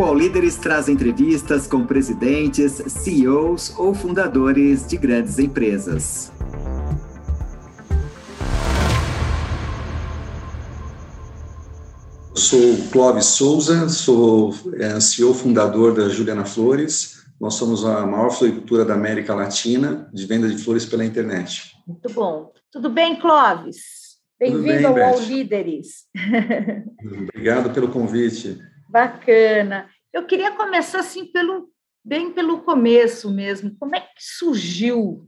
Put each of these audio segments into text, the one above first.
O All Líderes traz entrevistas com presidentes, CEOs ou fundadores de grandes empresas. Sou Clóvis Souza, sou é, CEO fundador da Juliana Flores. Nós somos a maior floricultura da América Latina de venda de flores pela internet. Muito bom. Tudo bem, Clóvis? Bem-vindo ao All Líderes. Obrigado pelo convite. Bacana. Eu queria começar assim pelo bem pelo começo mesmo. Como é que surgiu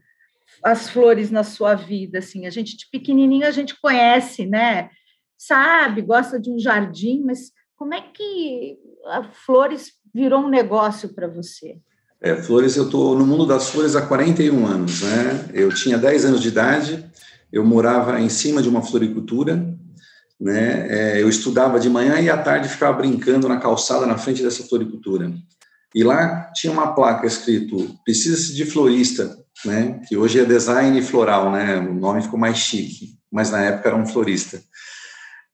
as flores na sua vida? Assim, a gente de pequenininho a gente conhece, né? sabe, gosta de um jardim, mas como é que a flores virou um negócio para você? É, flores, eu estou no mundo das flores há 41 anos, né? Eu tinha 10 anos de idade, eu morava em cima de uma floricultura, né? É, eu estudava de manhã e à tarde ficava brincando na calçada na frente dessa floricultura. E lá tinha uma placa escrito precisa-se de florista, né? Que hoje é design floral, né? O nome ficou mais chique, mas na época era um florista.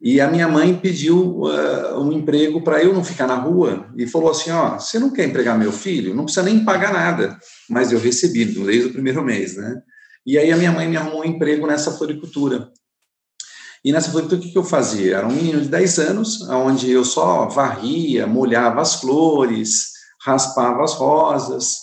E a minha mãe pediu uh, um emprego para eu não ficar na rua e falou assim: Ó, você não quer empregar meu filho? Não precisa nem pagar nada. Mas eu recebi desde o primeiro mês, né? E aí a minha mãe me arrumou um emprego nessa floricultura. E nessa floricultura, o que, que eu fazia? Era um menino de 10 anos, onde eu só varria, molhava as flores, raspava as rosas.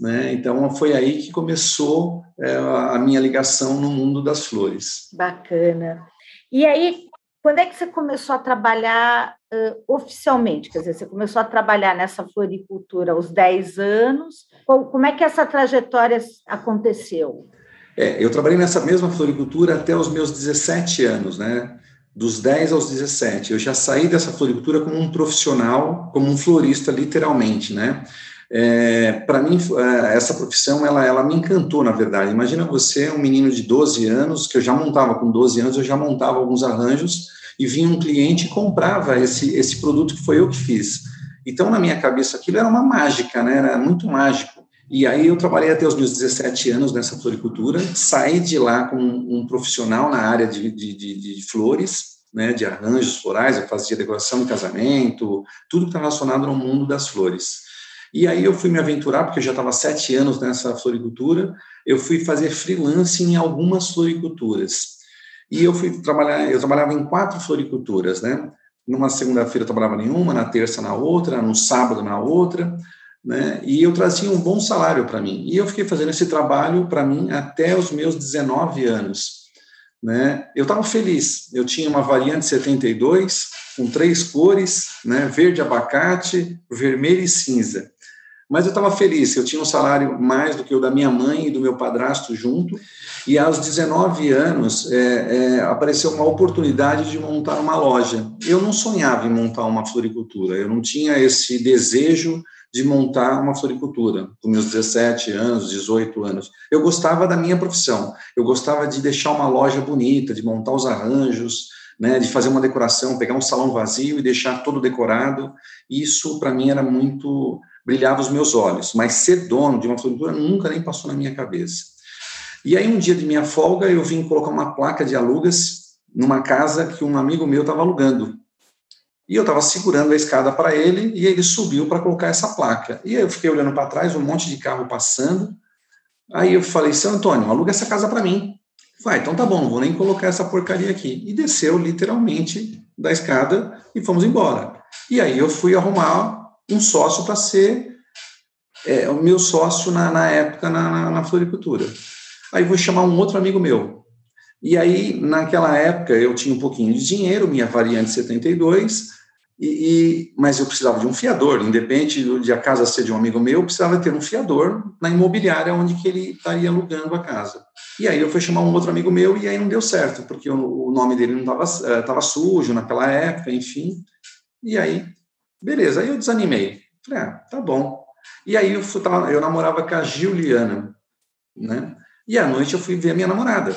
Né? Então, foi aí que começou é, a minha ligação no mundo das flores. Bacana. E aí, quando é que você começou a trabalhar uh, oficialmente? Quer dizer, você começou a trabalhar nessa floricultura aos 10 anos. Como é que essa trajetória aconteceu? É, eu trabalhei nessa mesma floricultura até os meus 17 anos, né? Dos 10 aos 17. Eu já saí dessa floricultura como um profissional, como um florista, literalmente, né? É, para mim, é, essa profissão, ela, ela me encantou, na verdade. Imagina você, um menino de 12 anos, que eu já montava com 12 anos, eu já montava alguns arranjos, e vinha um cliente e comprava esse, esse produto que foi eu que fiz. Então, na minha cabeça, aquilo era uma mágica, né? Era muito mágico. E aí eu trabalhei até os meus 17 anos nessa floricultura, saí de lá como um, profissional na área de, de, de, de flores, né, de arranjos florais, eu fazia decoração de casamento, tudo que está relacionado no mundo das flores. E aí eu fui me aventurar, porque eu já estava sete anos nessa floricultura, eu fui fazer freelance em algumas floriculturas. E eu fui trabalhar, eu trabalhava em quatro floriculturas, né? Numa segunda-feira eu trabalhava em uma, na terça na outra, no sábado na outra, né? E eu trazia um bom salário para mim. E eu fiquei fazendo esse trabalho para mim até os meus 19 anos, né? Eu estava feliz. Eu tinha uma variante 72 com três cores, né? Verde abacate, vermelho e cinza. Mas eu estava feliz, eu tinha um salário mais do que o da minha mãe e do meu padrasto junto, e aos 19 anos é, é, apareceu uma oportunidade de montar uma loja. Eu não sonhava em montar uma floricultura, eu não tinha esse desejo de montar uma floricultura, com meus 17 anos, 18 anos. Eu gostava da minha profissão, eu gostava de deixar uma loja bonita, de montar os arranjos, né, de fazer uma decoração, pegar um salão vazio e deixar todo decorado. Isso, para mim, era muito brilhava os meus olhos, mas ser dono de uma floricultura nunca nem passou na minha cabeça. E aí, um dia de minha folga, eu vim colocar uma placa de alugas numa casa que um amigo meu estava alugando. E eu estava segurando a escada para ele e ele subiu para colocar essa placa. E eu fiquei olhando para trás, um monte de carro passando. Aí eu falei, seu Antônio, aluga essa casa para mim. Vai, então tá bom, não vou nem colocar essa porcaria aqui. E desceu literalmente da escada e fomos embora. E aí eu fui arrumar um sócio para ser é, o meu sócio na, na época na, na, na, floricultura. Aí vou chamar um outro amigo meu. E aí, naquela época, eu tinha um pouquinho de dinheiro, minha variante 72, e, e, mas eu precisava de um fiador, independente de a casa ser de um amigo meu, eu precisava ter um fiador na imobiliária onde que ele estaria alugando a casa. E aí eu fui chamar um outro amigo meu e aí não deu certo, porque o, o nome dele não estava uh, sujo naquela época, enfim. E aí Beleza, aí eu desanimei. Falei, ah, tá bom. E aí eu, eu namorava com a Juliana, né? E à noite eu fui ver a minha namorada.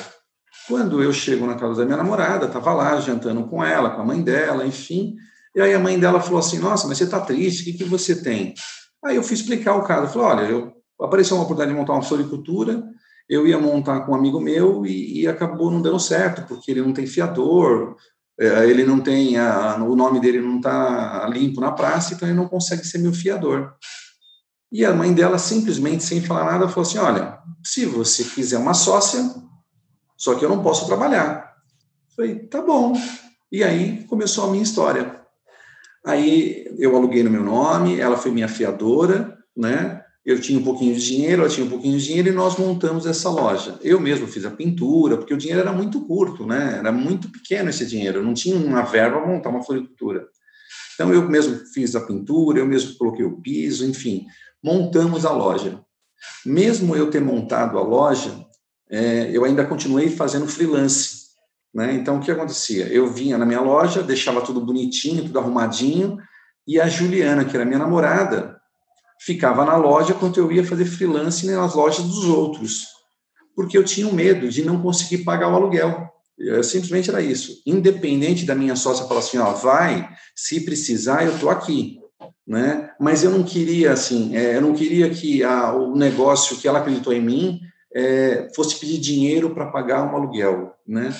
Quando eu chego na casa da minha namorada, estava lá jantando com ela, com a mãe dela, enfim. E aí a mãe dela falou assim: Nossa, mas você está triste, o que, que você tem? Aí eu fui explicar o caso. Eu falei: Olha, eu, apareceu uma oportunidade de montar uma floricultura, eu ia montar com um amigo meu e, e acabou não dando certo, porque ele não tem fiador, é, ele não tem, a, o nome dele não está limpo na praça, então ele não consegue ser meu fiador. E a mãe dela, simplesmente, sem falar nada, falou assim: Olha, se você quiser uma sócia, só que eu não posso trabalhar. Falei: Tá bom. E aí começou a minha história. Aí eu aluguei no meu nome, ela foi minha fiadora, né? Eu tinha um pouquinho de dinheiro, ela tinha um pouquinho de dinheiro e nós montamos essa loja. Eu mesmo fiz a pintura, porque o dinheiro era muito curto, né? Era muito pequeno esse dinheiro, eu não tinha uma verba para montar uma floricultura. Então eu mesmo fiz a pintura, eu mesmo coloquei o piso, enfim, montamos a loja. Mesmo eu ter montado a loja, é, eu ainda continuei fazendo freelance. Né? Então, o que acontecia? Eu vinha na minha loja, deixava tudo bonitinho, tudo arrumadinho, e a Juliana, que era minha namorada, ficava na loja enquanto eu ia fazer freelance nas lojas dos outros, porque eu tinha medo de não conseguir pagar o aluguel. Eu, simplesmente era isso. Independente da minha sócia falar assim, ó, vai, se precisar, eu tô aqui, né? Mas eu não queria assim, é, eu não queria que a, o negócio que ela acreditou em mim é, fosse pedir dinheiro para pagar um aluguel, né?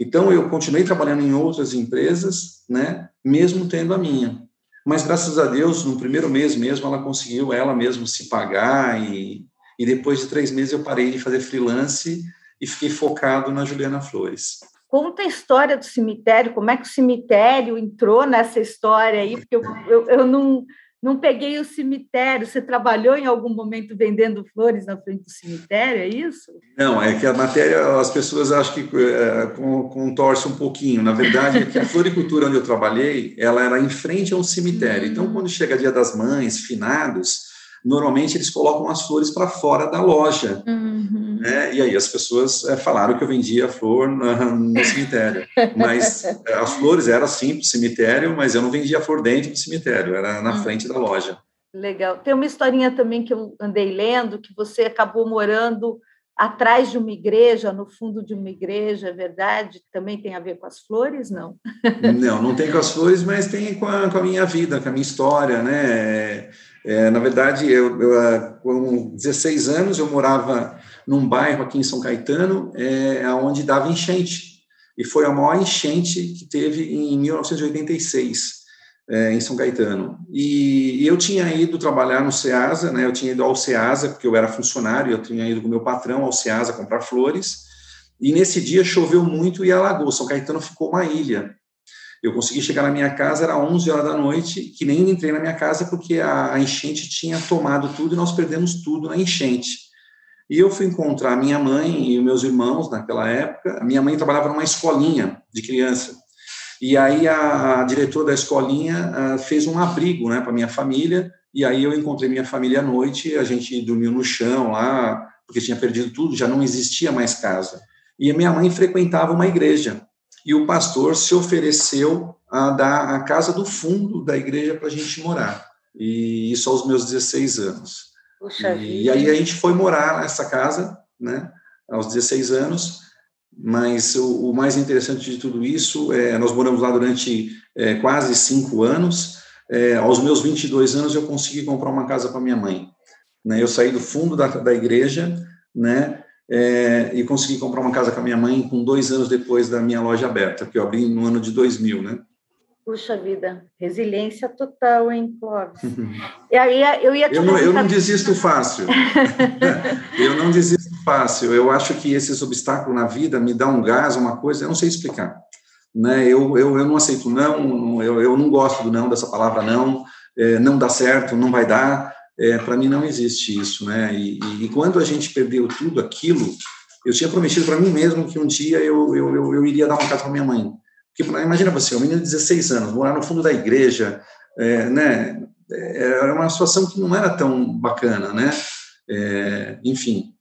Então eu continuei trabalhando em outras empresas, né? Mesmo tendo a minha. Mas graças a Deus, no primeiro mês mesmo, ela conseguiu ela mesma se pagar e, e depois de três meses eu parei de fazer freelance e fiquei focado na Juliana Flores. Conta a história do cemitério, como é que o cemitério entrou nessa história aí, porque eu, eu, eu não, não peguei o cemitério. Você trabalhou em algum momento vendendo flores na frente do cemitério, é isso? Não, é que a matéria, as pessoas acham que é, contorce um pouquinho. Na verdade, é que a floricultura onde eu trabalhei, ela era em frente a um cemitério. Então, quando chega dia das mães, finados, normalmente eles colocam as flores para fora da loja. Uhum. Né? E aí as pessoas é, falaram que eu vendia flor no, no cemitério. Mas é, as flores eram sim para o cemitério, mas eu não vendia flor dentro do cemitério, era na uhum. frente da loja. Legal. Tem uma historinha também que eu andei lendo, que você acabou morando atrás de uma igreja, no fundo de uma igreja, é verdade? Também tem a ver com as flores, não? Não, não tem com as flores, mas tem com a, com a minha vida, com a minha história, né? É, na verdade, eu, eu, ah, com 16 anos, eu morava num bairro aqui em São Caetano, é, onde dava enchente. E foi a maior enchente que teve em 1986, é, em São Caetano. E, e, eu tinha ido trabalhar no SEASA, né, eu tinha ido ao SEASA, porque eu era funcionário, eu tinha ido com meu patrão ao SEASA comprar flores. E nesse dia choveu muito e alagou. São Caetano ficou uma ilha. Eu consegui chegar na minha casa, era 11 horas da noite, que nem entrei na minha casa porque a, a enchente tinha tomado tudo e nós perdemos tudo na enchente. E eu fui encontrar minha mãe e meus irmãos naquela época. A minha mãe trabalhava numa escolinha de criança. E aí a, a diretora da escolinha fez um abrigo né, para minha família. E aí eu encontrei minha família à noite. A gente dormiu no chão lá, porque tinha perdido tudo, já não existia mais casa. E a minha mãe frequentava uma igreja e o pastor se ofereceu a dar a casa do fundo da igreja para a gente morar. E isso aos meus 16 anos. Puxa e, aí a gente foi morar nessa casa, né, aos 16 anos, mas o, o mais interessante de tudo isso é nós moramos lá durante é, quase cinco anos. É, aos meus 22 anos eu consegui comprar uma casa para minha mãe. Né, eu saí do fundo da, da igreja, né, é, e consegui comprar uma casa com a minha mãe com dois anos depois da minha loja aberta, que eu abri no ano de 2000, né? Puxa vida, resiliência total, hein, Clóvis? e aí eu ia eu não, eu não desisto fácil. eu não desisto fácil. Eu acho que esses obstáculos na vida me dão um gás, uma coisa, eu não sei explicar. Né? Eu, eu, eu não aceito não, eu, eu não gosto do não, dessa palavra não, é, não dá certo, não vai dar é, para mim não existe isso, né? E, e, e, quando a gente perdeu tudo aquilo, eu tinha prometido para mim mesmo que um dia eu, eu, eu, eu iria dar uma casa para minha mãe. Porque imagina você, um menino de 16 anos, morar no fundo da igreja, é, né? É, era uma situação que não era tão bacana, né? É, enfim.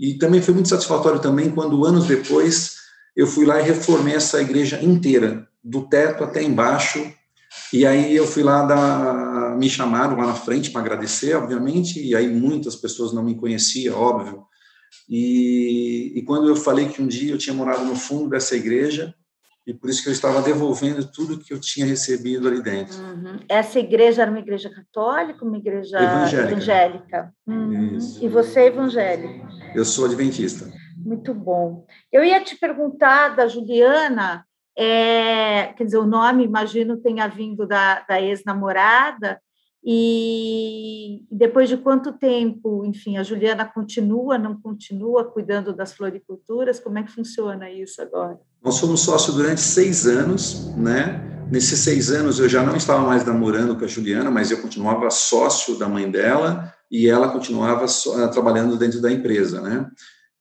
E também foi muito satisfatório também quando anos depois eu fui lá e reformei essa igreja inteira, do teto até embaixo, e aí eu fui lá dar, me chamaram lá na frente para agradecer, obviamente, e aí muitas pessoas não me conheciam, óbvio. E, e quando eu falei que um dia eu tinha morado no fundo dessa igreja, e por isso que eu estava devolvendo tudo que eu tinha recebido ali dentro. Uhum. Essa igreja era uma igreja católica, uma igreja evangélica? evangélica. Uhum. E você é evangélico? Eu sou adventista. Muito bom. Eu ia te perguntar da Juliana É, quer dizer, o nome, imagino, tenha vindo da, da ex-namorada, e depois de quanto tempo, enfim, a Juliana continua, não continua cuidando das floriculturas? Como é que funciona isso agora? Nós fomos sócios durante seis anos, né? Nesses seis anos eu já não estava mais namorando com a Juliana, mas eu continuava sócio da mãe dela e ela continuava so, trabalhando dentro da empresa, né?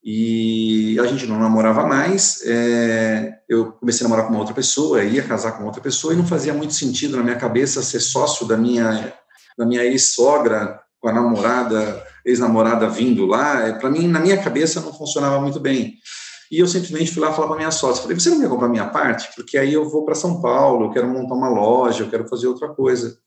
E a gente não namorava mais. É, eu comecei a namorar com uma outra pessoa, ia casar com outra pessoa e não fazia muito sentido na minha cabeça ser sócio da minha da minha ex-sogra com a namorada, ex-namorada vindo lá, é, para mim, na minha cabeça, não funcionava muito bem. E eu simplesmente fui lá falar para minha sócia, falei, você não quer comprar minha parte? Porque aí eu vou para São Paulo, eu quero montar uma loja, eu quero fazer outra coisa.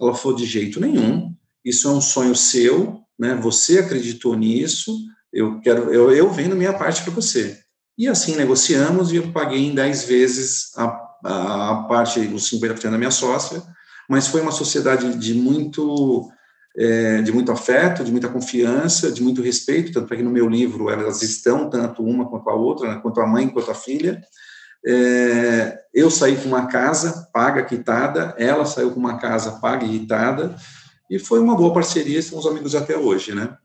Ela falou, de jeito nenhum, isso é um sonho seu, né? você acreditou nisso, eu quero, eu, eu vendo minha parte para você. E assim negociamos e eu paguei em 10 vezes a, a, a parte, os 50% da minha sócia, mas foi uma sociedade de muito é, de muito afeto, de muita confiança, de muito respeito, tanto é que no meu livro elas estão, tanto uma quanto a outra, né, quanto a mãe quanto a filha. É, eu saí com uma casa paga, quitada, ela saiu com uma casa paga e quitada, e foi uma boa parceria, somos amigos até hoje, né?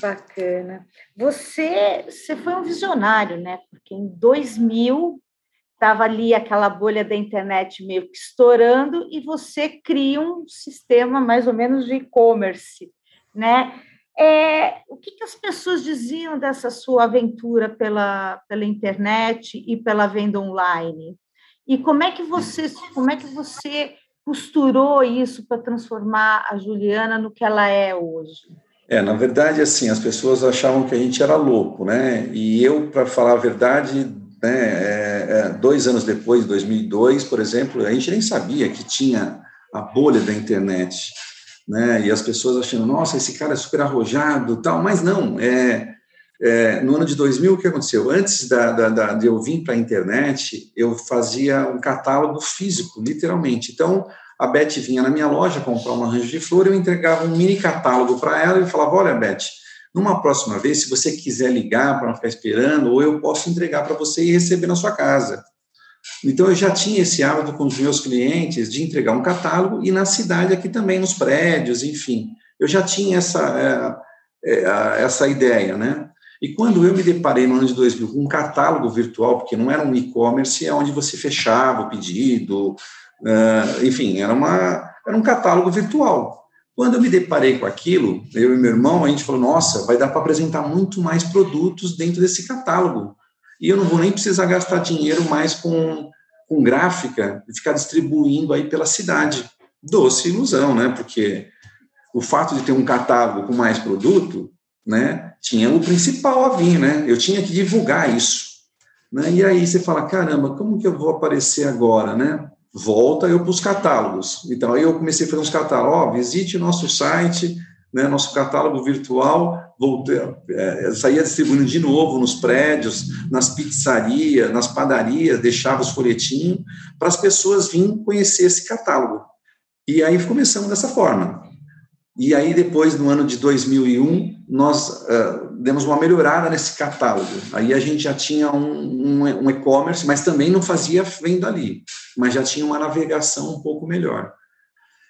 Bacana. Você, você foi um visionário, né? Porque em 2000 estava ali aquela bolha da internet meio que estourando e você cria um sistema mais ou menos de e-commerce, né? É, o que, que, as pessoas diziam dessa sua aventura pela, pela internet e pela venda online? E como é que você, como é que você costurou isso para transformar a Juliana no que ela é hoje? É, na verdade, assim, as pessoas achavam que a gente era louco, né? E eu, para falar a verdade, né, é, é, dois anos depois, 2002, por exemplo, a gente nem sabia que tinha a bolha da internet, né, e as pessoas achando, nossa, esse cara é super arrojado, tal, mas não, é, é no ano de 2000, o que aconteceu? Antes da, da, da de eu vir para a internet, eu fazia um catálogo físico, literalmente, então, a Beth vinha na minha loja comprar um arranjo de flor, eu entregava um mini catálogo para ela e falava, olha, Beth, numa próxima vez, se você quiser ligar para não ficar esperando, ou eu posso entregar para você e receber na sua casa. Então, eu já tinha esse hábito com os meus clientes de entregar um catálogo e na cidade aqui também, nos prédios, enfim. Eu já tinha essa, é, é, essa ideia, né? E quando eu me deparei no ano de 2000 com um catálogo virtual, porque não era um e-commerce, é onde você fechava o pedido, uh, enfim, era, uma, era um catálogo virtual. Quando eu me deparei com aquilo, eu e meu irmão, a gente falou: nossa, vai dar para apresentar muito mais produtos dentro desse catálogo. E eu não vou nem precisar gastar dinheiro mais com, com gráfica e ficar distribuindo aí pela cidade. Doce ilusão, né? Porque o fato de ter um catálogo com mais produto, né, tinha o principal a vir, né? Eu tinha que divulgar isso. Né? E aí você fala, caramba, como que eu vou aparecer agora, né? Volta eu para os catálogos. Então, aí eu comecei a fazer uns catálogos, ó, visite o nosso site, né, nosso catálogo virtual, voltei, é, saía distribuindo de novo nos prédios, nas pizzarias, nas padarias, deixava os folhetinhos, para as pessoas virem conhecer esse catálogo. E aí começamos dessa forma. E aí, depois, no ano de 2001, nós uh, demos uma melhorada nesse catálogo. Aí a gente já tinha um, um, um e-commerce, mas também não fazia venda ali, mas já tinha uma navegação um pouco melhor.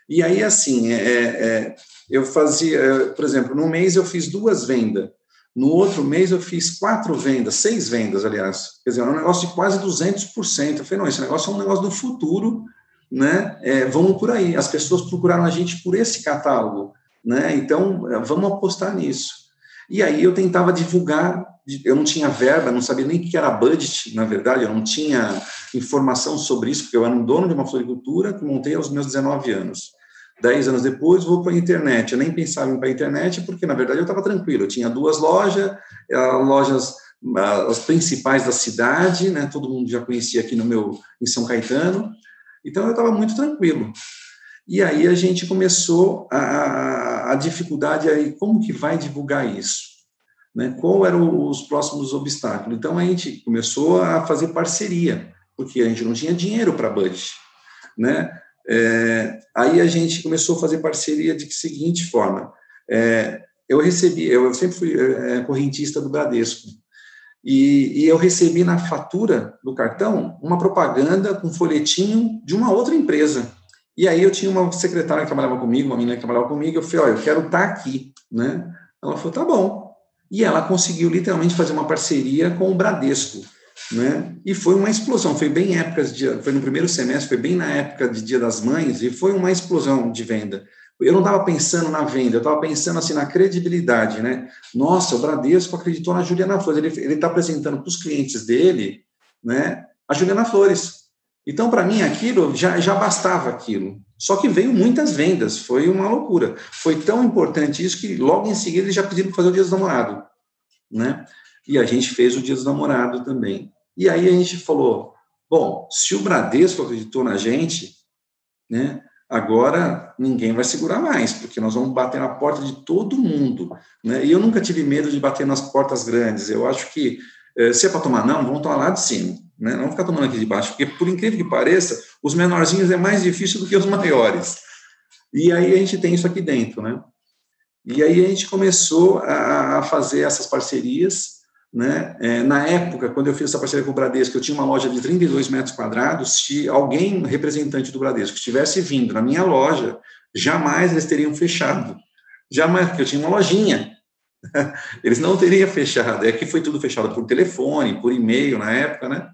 E aí, assim, é, é, é eu fazia, por exemplo, no mês eu fiz duas vendas, no outro mês eu fiz quatro vendas, seis vendas, aliás. Quer dizer, é um negócio de quase 200%. Eu falei, não, esse negócio é um negócio do futuro, né? É, vamos por aí. As pessoas procuraram a gente por esse catálogo né? Então, vamos apostar nisso. E aí eu tentava divulgar, eu não tinha verba, não sabia nem o que era budget, na verdade, eu não tinha informação sobre isso, porque eu era um dono de uma floricultura que montei aos meus 19 anos. Dez anos depois, vou para a internet. Eu nem pensava em ir para a internet, porque, na verdade, eu estava tranquilo. Eu tinha duas lojas, eh, lojas ah, as principais da cidade, né? Todo mundo já conhecia aqui no meu em São Caetano. Então eu estava muito tranquilo. E aí a gente começou a, a dificuldade aí, como que vai divulgar isso? Né? Qual eram os próximos obstáculos? Então a gente começou a fazer parceria, porque a gente não tinha dinheiro para budget, né? É, aí a gente começou a fazer parceria de seguinte forma: é, eu recebi, eu sempre fui é, correntista do Bradesco, e, e, eu recebi na fatura do cartão uma propaganda com um folhetinho de uma outra empresa. E aí eu tinha uma secretária que trabalhava comigo, uma menina que trabalhava comigo, eu falei, olha, eu quero estar aqui, né? Ela falou, tá bom. E ela conseguiu literalmente fazer uma parceria com o Bradesco, né? E foi uma explosão, foi bem época de, foi no primeiro semestre, foi bem na época de Dia das Mães e foi uma explosão de venda. Eu não estava pensando na venda, eu estava pensando assim na credibilidade, né? Nossa, o Bradesco acreditou na Juliana Flores, ele está apresentando para os clientes dele, né? A Juliana Flores. Então, para mim, aquilo já, já bastava aquilo. Só que veio muitas vendas, foi uma loucura. Foi tão importante isso que logo em seguida eles já pediram para fazer o Dia dos Namorados, né? E a gente fez o Dia dos Namorados também. E aí a gente falou, bom, se o Bradesco acreditou na gente, né? Agora ninguém vai segurar mais, porque nós vamos bater na porta de todo mundo. Né? E eu nunca tive medo de bater nas portas grandes. Eu acho que eh, se é para tomar não, vamos tomar lá de cima. Né? Não ficar tomando aqui de baixo, porque por incrível que pareça, os menorzinhos é mais difícil do que os maiores. E aí a gente tem isso aqui dentro, né? E aí a gente começou a, a fazer essas parcerias né? É, na época, quando eu fiz essa parceria com o Bradesco, eu tinha uma loja de 32 metros quadrados. Se alguém, representante do Bradesco, estivesse vindo na minha loja, jamais eles teriam fechado. Jamais, porque eu tinha uma lojinha. Eles não teriam fechado. É que foi tudo fechado por telefone, por e-mail na época, né?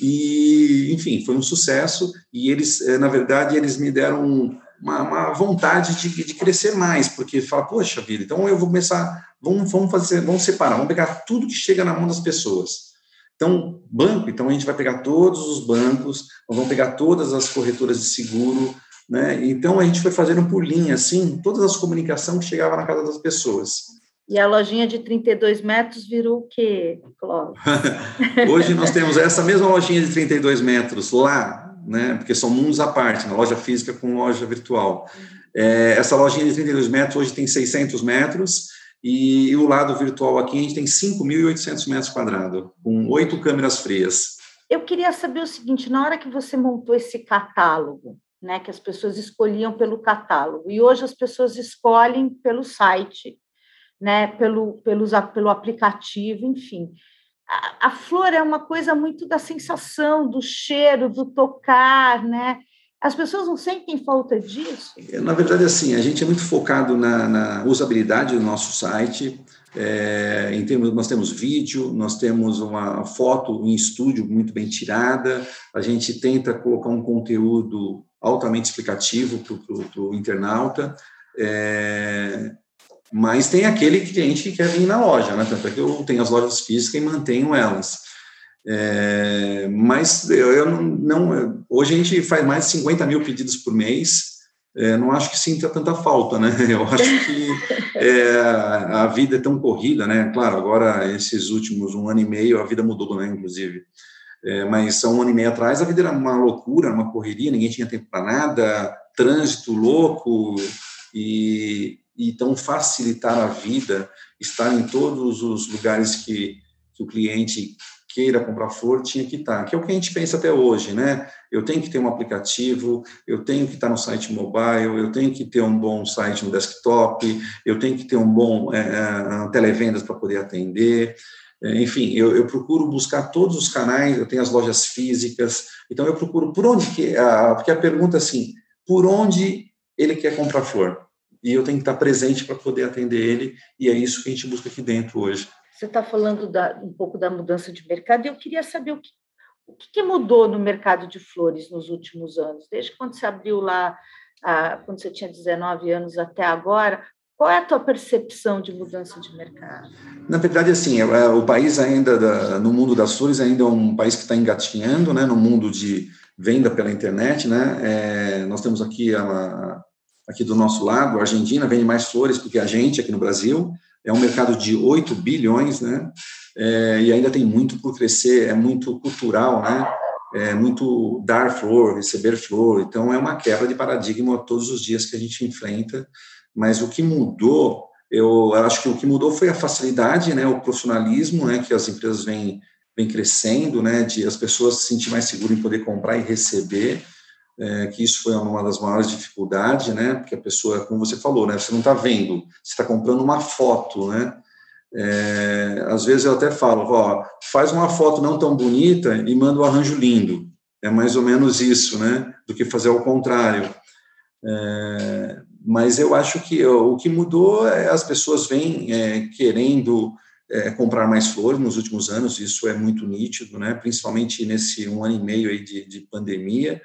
E, enfim, foi um sucesso. E eles, eh, na verdade, eles me deram uma, uma vontade de, de, crescer mais, porque fala, poxa vida, então eu vou começar, vamos, vamos fazer, vamos separar, vamos pegar tudo que chega na mão das pessoas. Então, banco, então a gente vai pegar todos os bancos, vamos pegar todas as corretoras de seguro, né? Então a gente foi fazendo por linha, assim, todas as comunicações que chegavam na casa das pessoas. E a lojinha de 32 metros virou o quê, Clóvis? Hoje nós temos essa mesma lojinha de 32 metros lá né? Porque são mundos à parte, na loja física com loja virtual. É, essa lojinha de 32 metros hoje tem 600 metros e o lado virtual aqui a gente tem 5.800 metros quadrados, com oito câmeras frias. Eu queria saber o seguinte, na hora que você montou esse catálogo, né, que as pessoas escolhiam pelo catálogo, e hoje as pessoas escolhem pelo site, né, pelo, pelos, pelo aplicativo, enfim a, flor é uma coisa muito da sensação, do cheiro, do tocar, né? As pessoas não sentem falta disso? É, na verdade, assim, a gente é muito focado na, na usabilidade do nosso site. É, em termos, nós temos vídeo, nós temos uma foto em estúdio muito bem tirada. A gente tenta colocar um conteúdo altamente explicativo para o internauta. É, mas tem aquele cliente que quer vir na loja, né? Tanto é que eu tenho as lojas físicas e mantenho elas. É, mas eu não, não, Hoje a gente faz mais de 50 mil pedidos por mês. É, não acho que sinta tanta falta, né? Eu acho que é, a vida é tão corrida, né? Claro, agora, esses últimos um ano e meio, a vida mudou, né? Inclusive. É, mas há um ano e meio atrás, a vida era uma loucura, uma correria, ninguém tinha tempo para nada, trânsito louco, e, então facilitar a vida, estar em todos os lugares que, que o cliente queira comprar flor, tinha que estar, que é o que a gente pensa até hoje, né? Eu tenho que ter um aplicativo, eu tenho que estar no site mobile, eu tenho que ter um bom site no desktop, eu tenho que ter um bom é, televendas para poder atender, é, enfim, eu, eu, procuro buscar todos os canais, eu tenho as lojas físicas, então eu procuro por onde que, a, porque a pergunta é assim, por onde ele quer comprar flor? E eu tenho que estar presente para poder atender ele, e é isso que a gente busca aqui dentro hoje. Você está falando da, um pouco da mudança de mercado, e eu queria saber o que, o que mudou no mercado de flores nos últimos anos, desde quando você abriu lá, a, quando você tinha 19 anos até agora, qual é a tua percepção de mudança de mercado? Na verdade, assim, é, é, o país ainda, no mundo das flores, ainda é um país que está engatinhando, né, no mundo de venda pela internet, né, é, nós temos aqui a, aqui do nosso lado, a Argentina vende mais flores do que a gente aqui no Brasil, é um mercado de 8 bilhões, né? É, e ainda tem muito por crescer, é muito cultural, né? É muito dar flor, receber flor, então é uma quebra de paradigma todos os dias que a gente enfrenta, mas o que mudou, eu acho que o que mudou foi a facilidade, né, o profissionalismo, né, que as empresas vêm, vêm crescendo, né, de as pessoas se sentir mais seguras em poder comprar e receber, é, que isso foi uma das maiores dificuldades, né? Porque a pessoa, como você falou, né? Você não está vendo, você está comprando uma foto, né? É, às vezes eu até falo, ó, faz uma foto não tão bonita e manda um arranjo lindo. É mais ou menos isso, né? Do que fazer ao contrário. É, mas eu acho que o que mudou é as pessoas vêm é, querendo é, comprar mais flores nos últimos anos, isso é muito nítido, né? principalmente nesse um ano e meio aí de, de pandemia.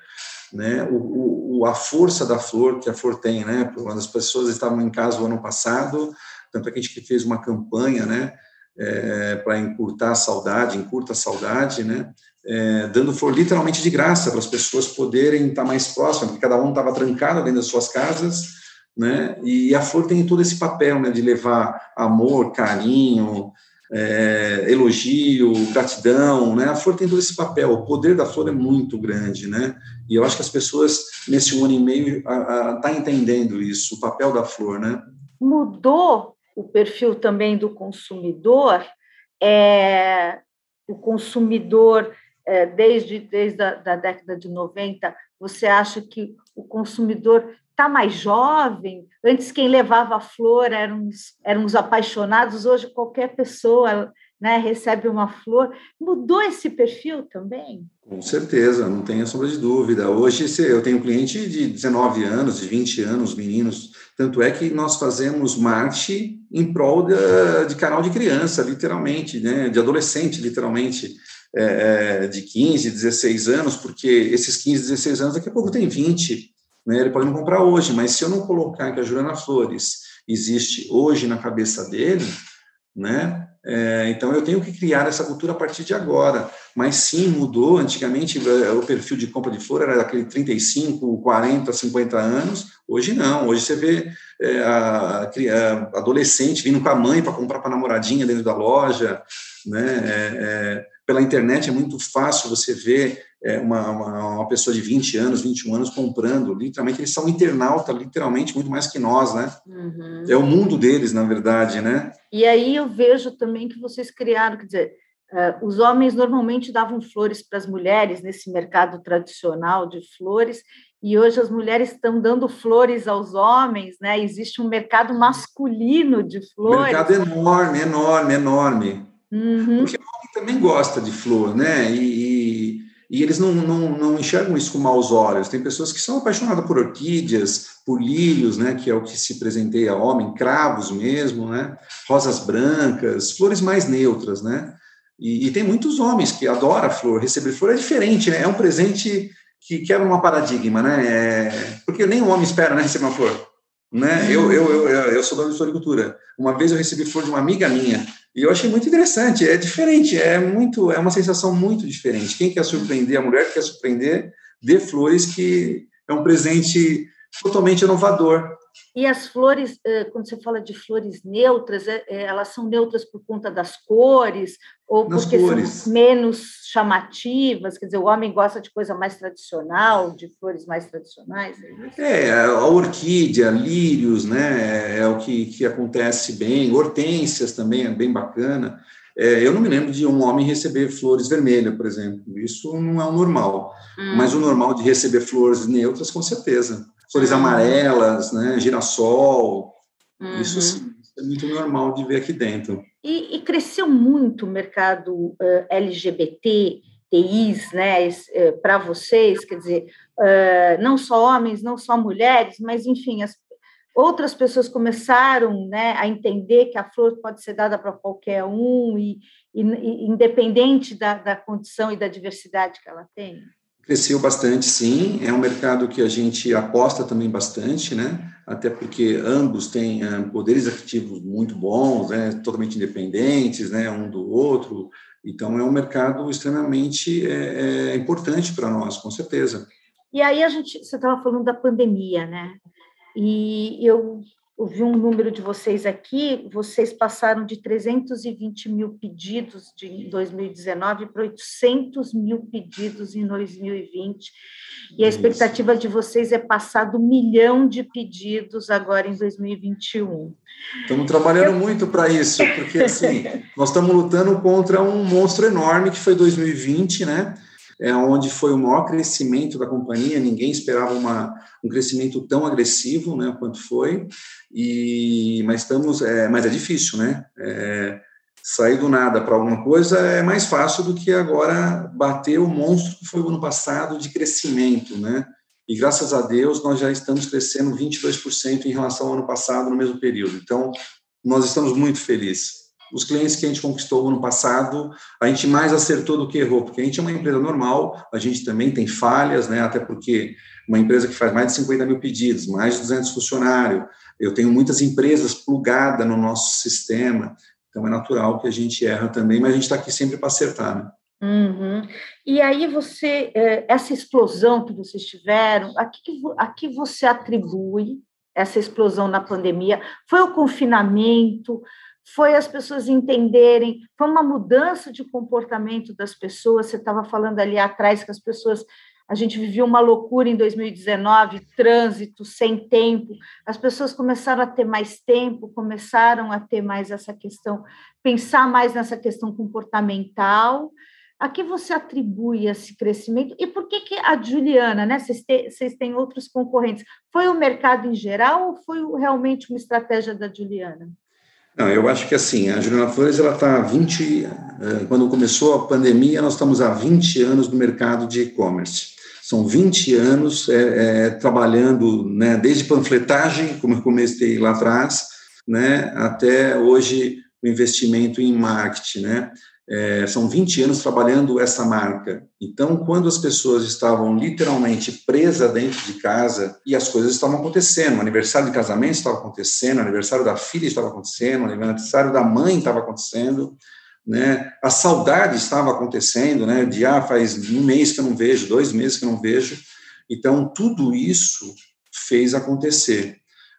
Né? O, o, a força da flor que a flor tem, né? Quando as pessoas estavam em casa o ano passado, tanto é que a gente fez uma campanha, né? É, para encurtar a saudade, encurta a saudade, né? É, dando flor literalmente de graça para as pessoas poderem estar mais próximas, porque cada um estava trancado dentro das suas casas, né? E a flor tem todo esse papel, né, de levar amor, carinho, é, elogio, gratidão, né? A flor tem todo esse papel. O poder da flor é muito grande, né? E eu acho que as pessoas nesse um ano e meio tá entendendo isso, o papel da flor, né? Mudou o perfil também do consumidor. É, o consumidor é, desde desde a da década de 90, você acha que o consumidor está mais jovem. Antes, quem levava a flor eram eram os apaixonados, hoje, qualquer pessoa né, recebe uma flor. Mudou esse perfil também? Com certeza, não tenha sombra de dúvida. Hoje eu tenho cliente de 19 anos, de 20 anos, meninos. Tanto é que nós fazemos marche em prol de, de canal de criança, literalmente, né, de adolescente, literalmente. É, é de 15, 16 anos, porque esses 15, 16 anos daqui a pouco tem 20, né? Ele pode não comprar hoje, mas se eu não colocar que a Juliana Flores existe hoje na cabeça dele, né? É, então eu tenho que criar essa cultura a partir de agora. Mas sim, mudou. Antigamente é, o perfil de compra de flor era aquele 35, 40, 50 anos. Hoje não. Hoje você vê é, a, a, adolescente vindo com a mãe para comprar para a namoradinha dentro da loja, né? É, é pela internet é muito fácil você ver é, uma, uma, uma, pessoa de 20 anos, 21 anos comprando, literalmente, eles são internauta, literalmente, muito mais que nós, né? Uhum. É o mundo deles, na verdade, né? E aí eu vejo também que vocês criaram, quer dizer, uh, os homens normalmente davam flores para as mulheres nesse mercado tradicional de flores, e hoje as mulheres estão dando flores aos homens, né? Existe um mercado masculino de flores. Mercado enorme, enorme, enorme. Uhum. Porque o homem também gosta de flor, né? E, e eles não, não, não enxergam isso com maus olhos. Tem pessoas que são apaixonadas por orquídeas, por lírios, né? Que é o que se presenteia homem, cravos mesmo, né? Rosas brancas, flores mais neutras, né? E, e tem muitos homens que adoram flor. Receber flor é diferente, né? É um presente que quebra uma paradigma, né? É, porque nem o homem espera, né? Receber uma flor. Né? Eu, eu, eu, eu sou dono de floricultura. Uma vez eu recebi flor de uma amiga minha e eu achei muito interessante. É diferente, é muito, é uma sensação muito diferente. Quem quer surpreender, a mulher que quer surpreender, dê flores que é um presente totalmente inovador. E as flores, quando você fala de flores neutras, é, é, elas são neutras por conta das cores ou Nas porque cores. são menos chamativas? Quer dizer, o homem gosta de coisa mais tradicional, de flores mais tradicionais? É, é a orquídea, lírios, né? É o que, que acontece bem. Hortênsias também é bem bacana. É, eu não me lembro de um homem receber flores vermelhas, por exemplo. Isso não é o normal. Hum. Mas o normal de receber flores neutras, com certeza flores amarelas, né, girassol. Uhum. Isso sim, é muito normal de ver aqui dentro. E, e cresceu muito o mercado uh, LGBT, TIs, né, uh, para vocês, quer dizer, uh, não só homens, não só mulheres, mas enfim, as outras pessoas começaram né, a entender que a flor pode ser dada para qualquer um, e, e, e independente da, da condição e da diversidade que ela tem. Cresceu bastante, sim. É um mercado que a gente aposta também bastante, né? Até porque ambos têm uh, poderes aquisitivos muito bons, né? Totalmente independentes, né? Um do outro. Então, é um mercado extremamente é, é importante para nós, com certeza. E aí, a gente, você estava falando da pandemia, né? E eu ouvi um número de vocês aqui, vocês passaram de 320 mil pedidos de, em 2019 para 800 mil pedidos em 2020, e a expectativa de vocês é passar do milhão de pedidos agora em 2021. Estamos trabalhando Eu... muito para isso, porque assim, nós estamos lutando contra um monstro enorme que foi 2020, né? É onde foi o maior crescimento da companhia, ninguém esperava uma, um crescimento tão agressivo, né, quanto foi, e, mas estamos, é, mas é difícil, né, é, sair do nada para alguma coisa é mais fácil do que agora bater o monstro que foi o ano passado de crescimento, né, e graças a Deus nós já estamos crescendo 22% em relação ao ano passado no mesmo período, então nós estamos muito felizes os clientes que a gente conquistou no ano passado, a gente mais acertou do que errou, porque a gente é uma empresa normal, a gente também tem falhas, né? Até porque uma empresa que faz mais de 50 mil pedidos, mais de 200 funcionários, eu tenho muitas empresas plugadas no nosso sistema, então é natural que a gente erra também, mas a gente está aqui sempre para acertar, né? Uhum. E aí você, é, essa explosão que vocês tiveram, a que, a que você atribui essa explosão na pandemia? Foi o confinamento? Foi as pessoas entenderem, foi uma mudança de comportamento das pessoas. Você estava falando ali atrás que as pessoas, a gente vivia uma loucura em 2019, trânsito, sem tempo. As pessoas começaram a ter mais tempo, começaram a ter mais essa questão, pensar mais nessa questão comportamental. A que você atribui esse crescimento? E por que, que a Juliana, né? Vocês, têm outros concorrentes? Foi o mercado em geral ou foi realmente uma estratégia da Juliana? Não, eu acho que assim, a Juliana Flores, ela está há 20, eh, quando começou a pandemia, nós estamos há 20 anos no mercado de e-commerce. São 20 anos é, é, trabalhando, né, desde panfletagem, como eu comecei lá atrás, né, até hoje o investimento em marketing, né? É, são 20 anos trabalhando essa marca. Então, quando as pessoas estavam literalmente presas dentro de casa e as coisas estavam acontecendo, o aniversário de casamento estava acontecendo, o aniversário da filha estava acontecendo, o aniversário da mãe estava acontecendo, né? A saudade estava acontecendo, né? De ah, faz um mês que eu não vejo, dois meses que eu não vejo. Então, tudo isso fez acontecer,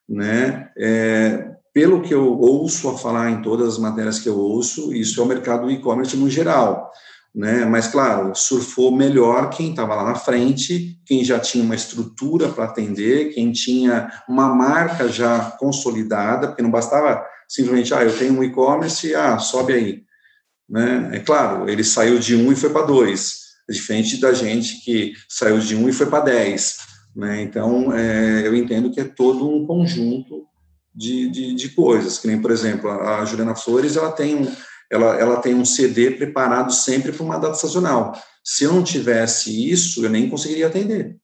né? É, pelo que eu ouço a falar em todas as matérias que eu ouço, isso é o mercado e-commerce no geral. Né? Mas, claro, surfou melhor quem estava lá na frente, quem já tinha uma estrutura para atender, quem tinha uma marca já consolidada, porque não bastava simplesmente, ah, eu tenho um e-commerce, ah, sobe aí. Né? É claro, ele saiu de um e foi para dois, é diferente da gente que saiu de um e foi para dez. Né? Então, é, eu entendo que é todo um conjunto de, de, de, coisas, que nem, por exemplo, a Juliana Flores, ela tem um, ela, ela tem um CD preparado sempre para uma data sazonal. Se eu não tivesse isso, eu nem conseguiria atender,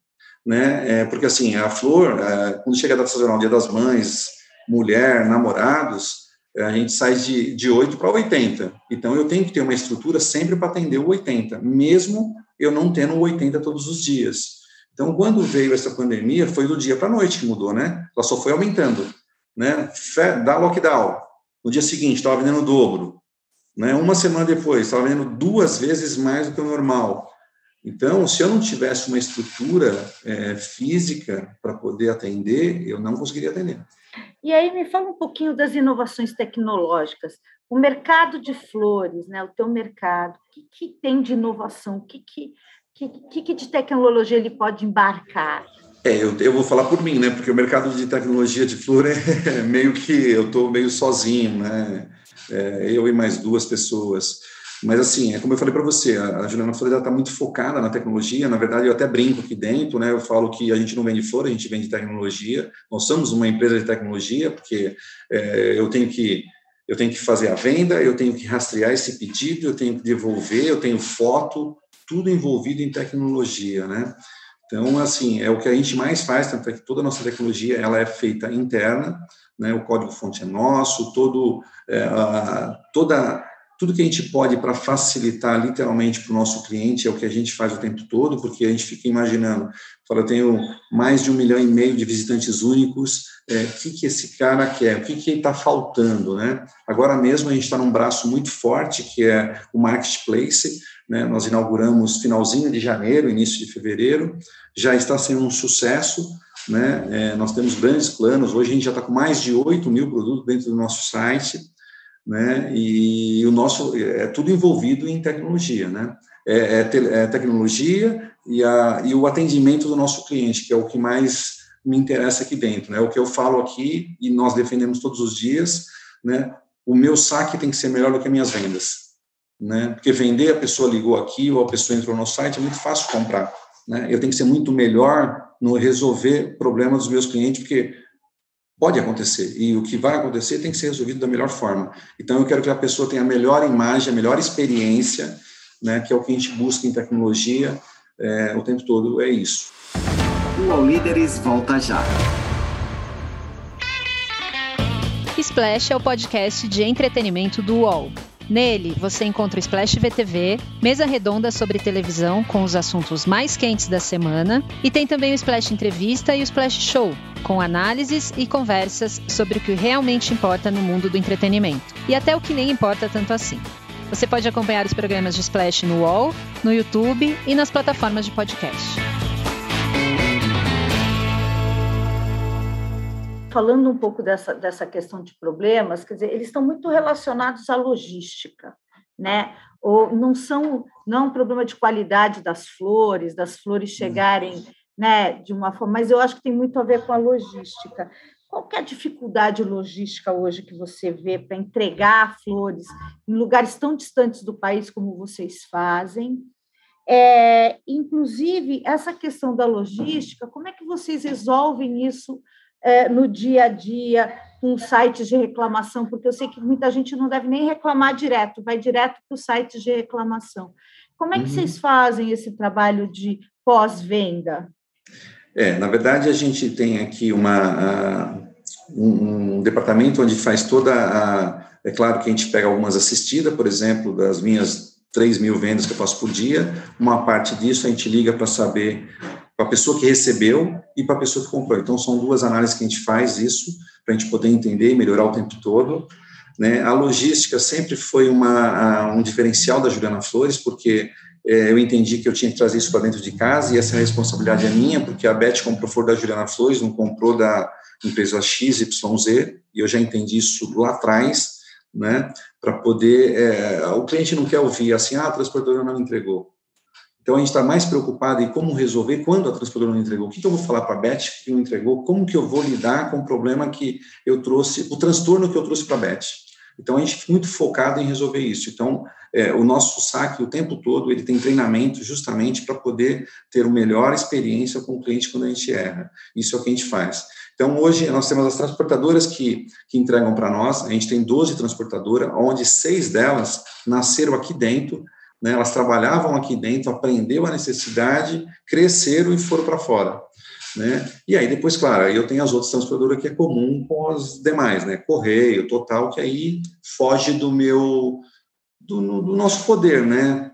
né? É, porque, assim, a Flor, é, quando chega a data sazonal, Dia das Mães, mulher, namorados, é, a gente sai de, de 8 para 80. Então, eu tenho que ter uma estrutura sempre para atender o 80, mesmo eu não tendo o 80 todos os dias. Então, quando veio essa pandemia, foi do dia para a noite que mudou, né? Ela só foi aumentando né, dá lockdown. No dia seguinte, estava vendendo o dobro. Né? Uma semana depois, estava vendendo duas vezes mais do que o normal. Então, se eu não tivesse uma estrutura é, física para poder atender, eu não conseguiria atender. E aí me fala um pouquinho das inovações tecnológicas. O mercado de flores, né, o teu mercado, o que, que tem de inovação? O que, que, que, que de tecnologia ele pode embarcar? É, eu, eu, vou falar por mim, né? Porque o mercado de tecnologia de flor é meio que eu estou meio sozinho, né? É, eu e mais duas pessoas. Mas assim, é como eu falei para você, a, Juliana Flor está muito focada na tecnologia. Na verdade, eu até brinco aqui dentro, né? Eu falo que a gente não vende flor, a gente vende tecnologia. Nós somos uma empresa de tecnologia, porque é, eu tenho que eu tenho que fazer a venda, eu tenho que rastrear esse pedido, eu tenho que devolver, eu tenho foto, tudo envolvido em tecnologia, né? Então, assim, é o que a gente mais faz, tanto é que toda a nossa tecnologia ela é feita interna, né? o código-fonte é nosso, todo, é, toda, tudo que a gente pode para facilitar literalmente para o nosso cliente é o que a gente faz o tempo todo, porque a gente fica imaginando, fala, eu tenho mais de um milhão e meio de visitantes únicos, é, o que, que esse cara quer, o que, que está faltando, né? Agora mesmo a gente está num braço muito forte, que é o Marketplace, né? Nós inauguramos finalzinho de janeiro, início de fevereiro, já está sendo um sucesso. Né? É, nós temos grandes planos. Hoje a gente já está com mais de 8 mil produtos dentro do nosso site, né? E o nosso é tudo envolvido em tecnologia, né? É, é, te, é tecnologia e, a, e o atendimento do nosso cliente, que é o que mais me interessa aqui dentro, né? O que eu falo aqui e nós defendemos todos os dias, né? O meu saque tem que ser melhor do que minhas vendas. Né? Porque vender, a pessoa ligou aqui ou a pessoa entrou no site, é muito fácil comprar, né? Eu tenho que ser muito melhor no resolver problemas dos meus clientes, porque pode acontecer, e o que vai acontecer tem que ser resolvido da melhor forma. Então, eu quero que a pessoa tenha a melhor imagem, a melhor experiência, né, que é o que a gente busca em tecnologia é, o tempo todo, é isso. O All Líderes volta já. Splash é o podcast de entretenimento do UOL. Nele, você encontra o Splash VTV, mesa redonda sobre televisão com os assuntos mais quentes da semana, e tem também o Splash Entrevista e o Splash Show, com análises e conversas sobre o que realmente importa no mundo do entretenimento, e até o que nem importa tanto assim. Você pode acompanhar os programas de Splash no UOL, no YouTube e nas plataformas de podcast. Falando um pouco dessa, dessa questão de problemas, quer dizer, eles estão muito relacionados à logística, né? Ou não são, não é um problema de qualidade das flores, das flores uhum. chegarem, né, de uma forma, mas eu acho que tem muito a ver com a logística. Qual é a dificuldade logística hoje que você vê para entregar flores em lugares tão distantes do país como vocês fazem? É, inclusive, essa questão da logística, como é que vocês resolvem isso é, no dia a dia com sites de reclamação, porque eu sei que muita gente não deve nem reclamar direto, vai direto para os sites de reclamação. Como é que uhum. vocês fazem esse trabalho de pós-venda? É, na verdade, a gente tem aqui uma, uh, um, um, departamento onde faz toda a. É claro que a gente pega algumas assistidas, por exemplo, das minhas 3 mil vendas que eu faço por dia, uma parte disso a gente liga para saber para a pessoa que recebeu e para a pessoa que comprou. Então, são duas análises que a gente faz isso, para a gente poder entender e melhorar o tempo todo. Né? A logística sempre foi uma, um diferencial da Juliana Flores, porque é, eu entendi que eu tinha que trazer isso para dentro de casa e essa responsabilidade é minha, porque a Beth comprou flor da Juliana Flores, não comprou da empresa XYZ, e eu já entendi isso lá atrás, né, para poder, é, o cliente não quer ouvir assim, ah, a transportadora não me entregou, então, a gente está mais preocupado em como resolver quando a transportadora não entregou. O que, que eu vou falar para a Beth que não entregou? Como que eu vou lidar com o problema que eu trouxe, o transtorno que eu trouxe para a Beth? Então, a gente fica muito focado em resolver isso. Então, é, o nosso saque, o tempo todo, ele tem treinamento justamente para poder ter uma melhor experiência com o cliente quando a gente erra. Isso é o que a gente faz. Então, hoje, nós temos as transportadoras que, que entregam para nós, a gente tem 12 transportadoras, onde seis delas nasceram aqui dentro, né, elas trabalhavam aqui dentro, aprendeu a necessidade, cresceram e foram para fora. Né? E aí depois, claro, eu tenho as outras transportadoras que é comum com as demais, né? Correio, total, que aí foge do meu, do, do nosso poder, né?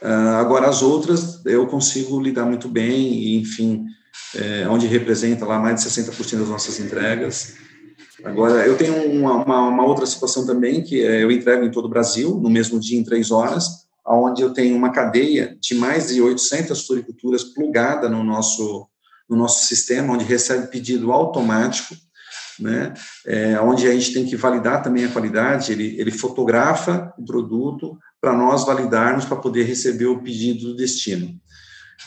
Uh, agora as outras eu consigo lidar muito bem, e, enfim, é, onde representa lá mais de 60% das nossas entregas. Agora, eu tenho uma, uma, uma, outra situação também, que é, eu entrego em todo o Brasil, no mesmo dia, em três horas, onde eu tenho uma cadeia de mais de 800 floriculturas plugada no nosso, no nosso sistema, onde recebe pedido automático, né, é, onde a gente tem que validar também a qualidade, ele, ele fotografa o produto para nós validarmos para poder receber o pedido do destino.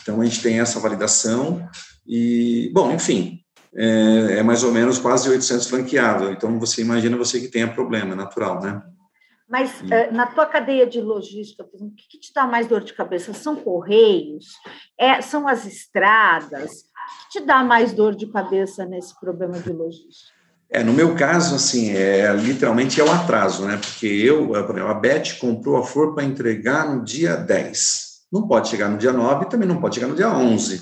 Então, a gente tem essa validação e, bom, enfim, é, é mais ou menos quase 800 franqueados, então você imagina você que tenha problema, natural, né? Mas uh, na tua cadeia de logística, por exemplo, o que, te dá mais dor de cabeça? São correios? É, são as estradas? O que te dá mais dor de cabeça nesse problema de logística? É, no meu caso, assim, é, literalmente é o atraso, né? Porque eu, a Beth comprou a flor para entregar no dia 10. Não pode chegar no dia 9 e também não pode chegar no dia 11.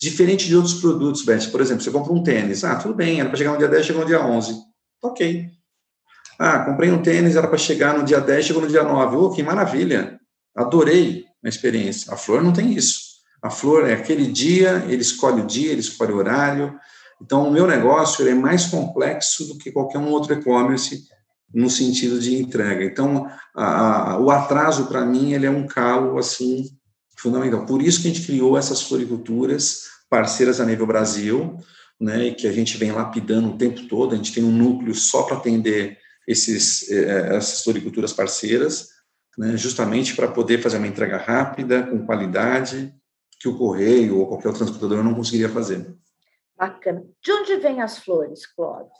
Diferente de outros produtos, Beth. Por exemplo, você compra um tênis. Ah, tudo bem, era para chegar no dia 10, chegou no dia 11. Ok. Ah, comprei um tênis, era para chegar no dia 10, chegou no dia 9. Oh, que maravilha! Adorei a experiência. A flor não tem isso. A flor é aquele dia, ele escolhe o dia, ele escolhe o horário. Então, o meu negócio é mais complexo do que qualquer um outro e-commerce no sentido de entrega. Então, a, a, o atraso, para mim, ele é um calo, assim, fundamental. Por isso que a gente criou essas floriculturas parceiras a nível Brasil, né, que a gente vem lapidando o tempo todo. A gente tem um núcleo só para atender esses, eh, essas floriculturas parceiras, né, justamente para poder fazer uma entrega rápida, com qualidade, que o correio ou qualquer outro transportador não conseguiria fazer. Bacana. De onde vêm as flores, Clóvis?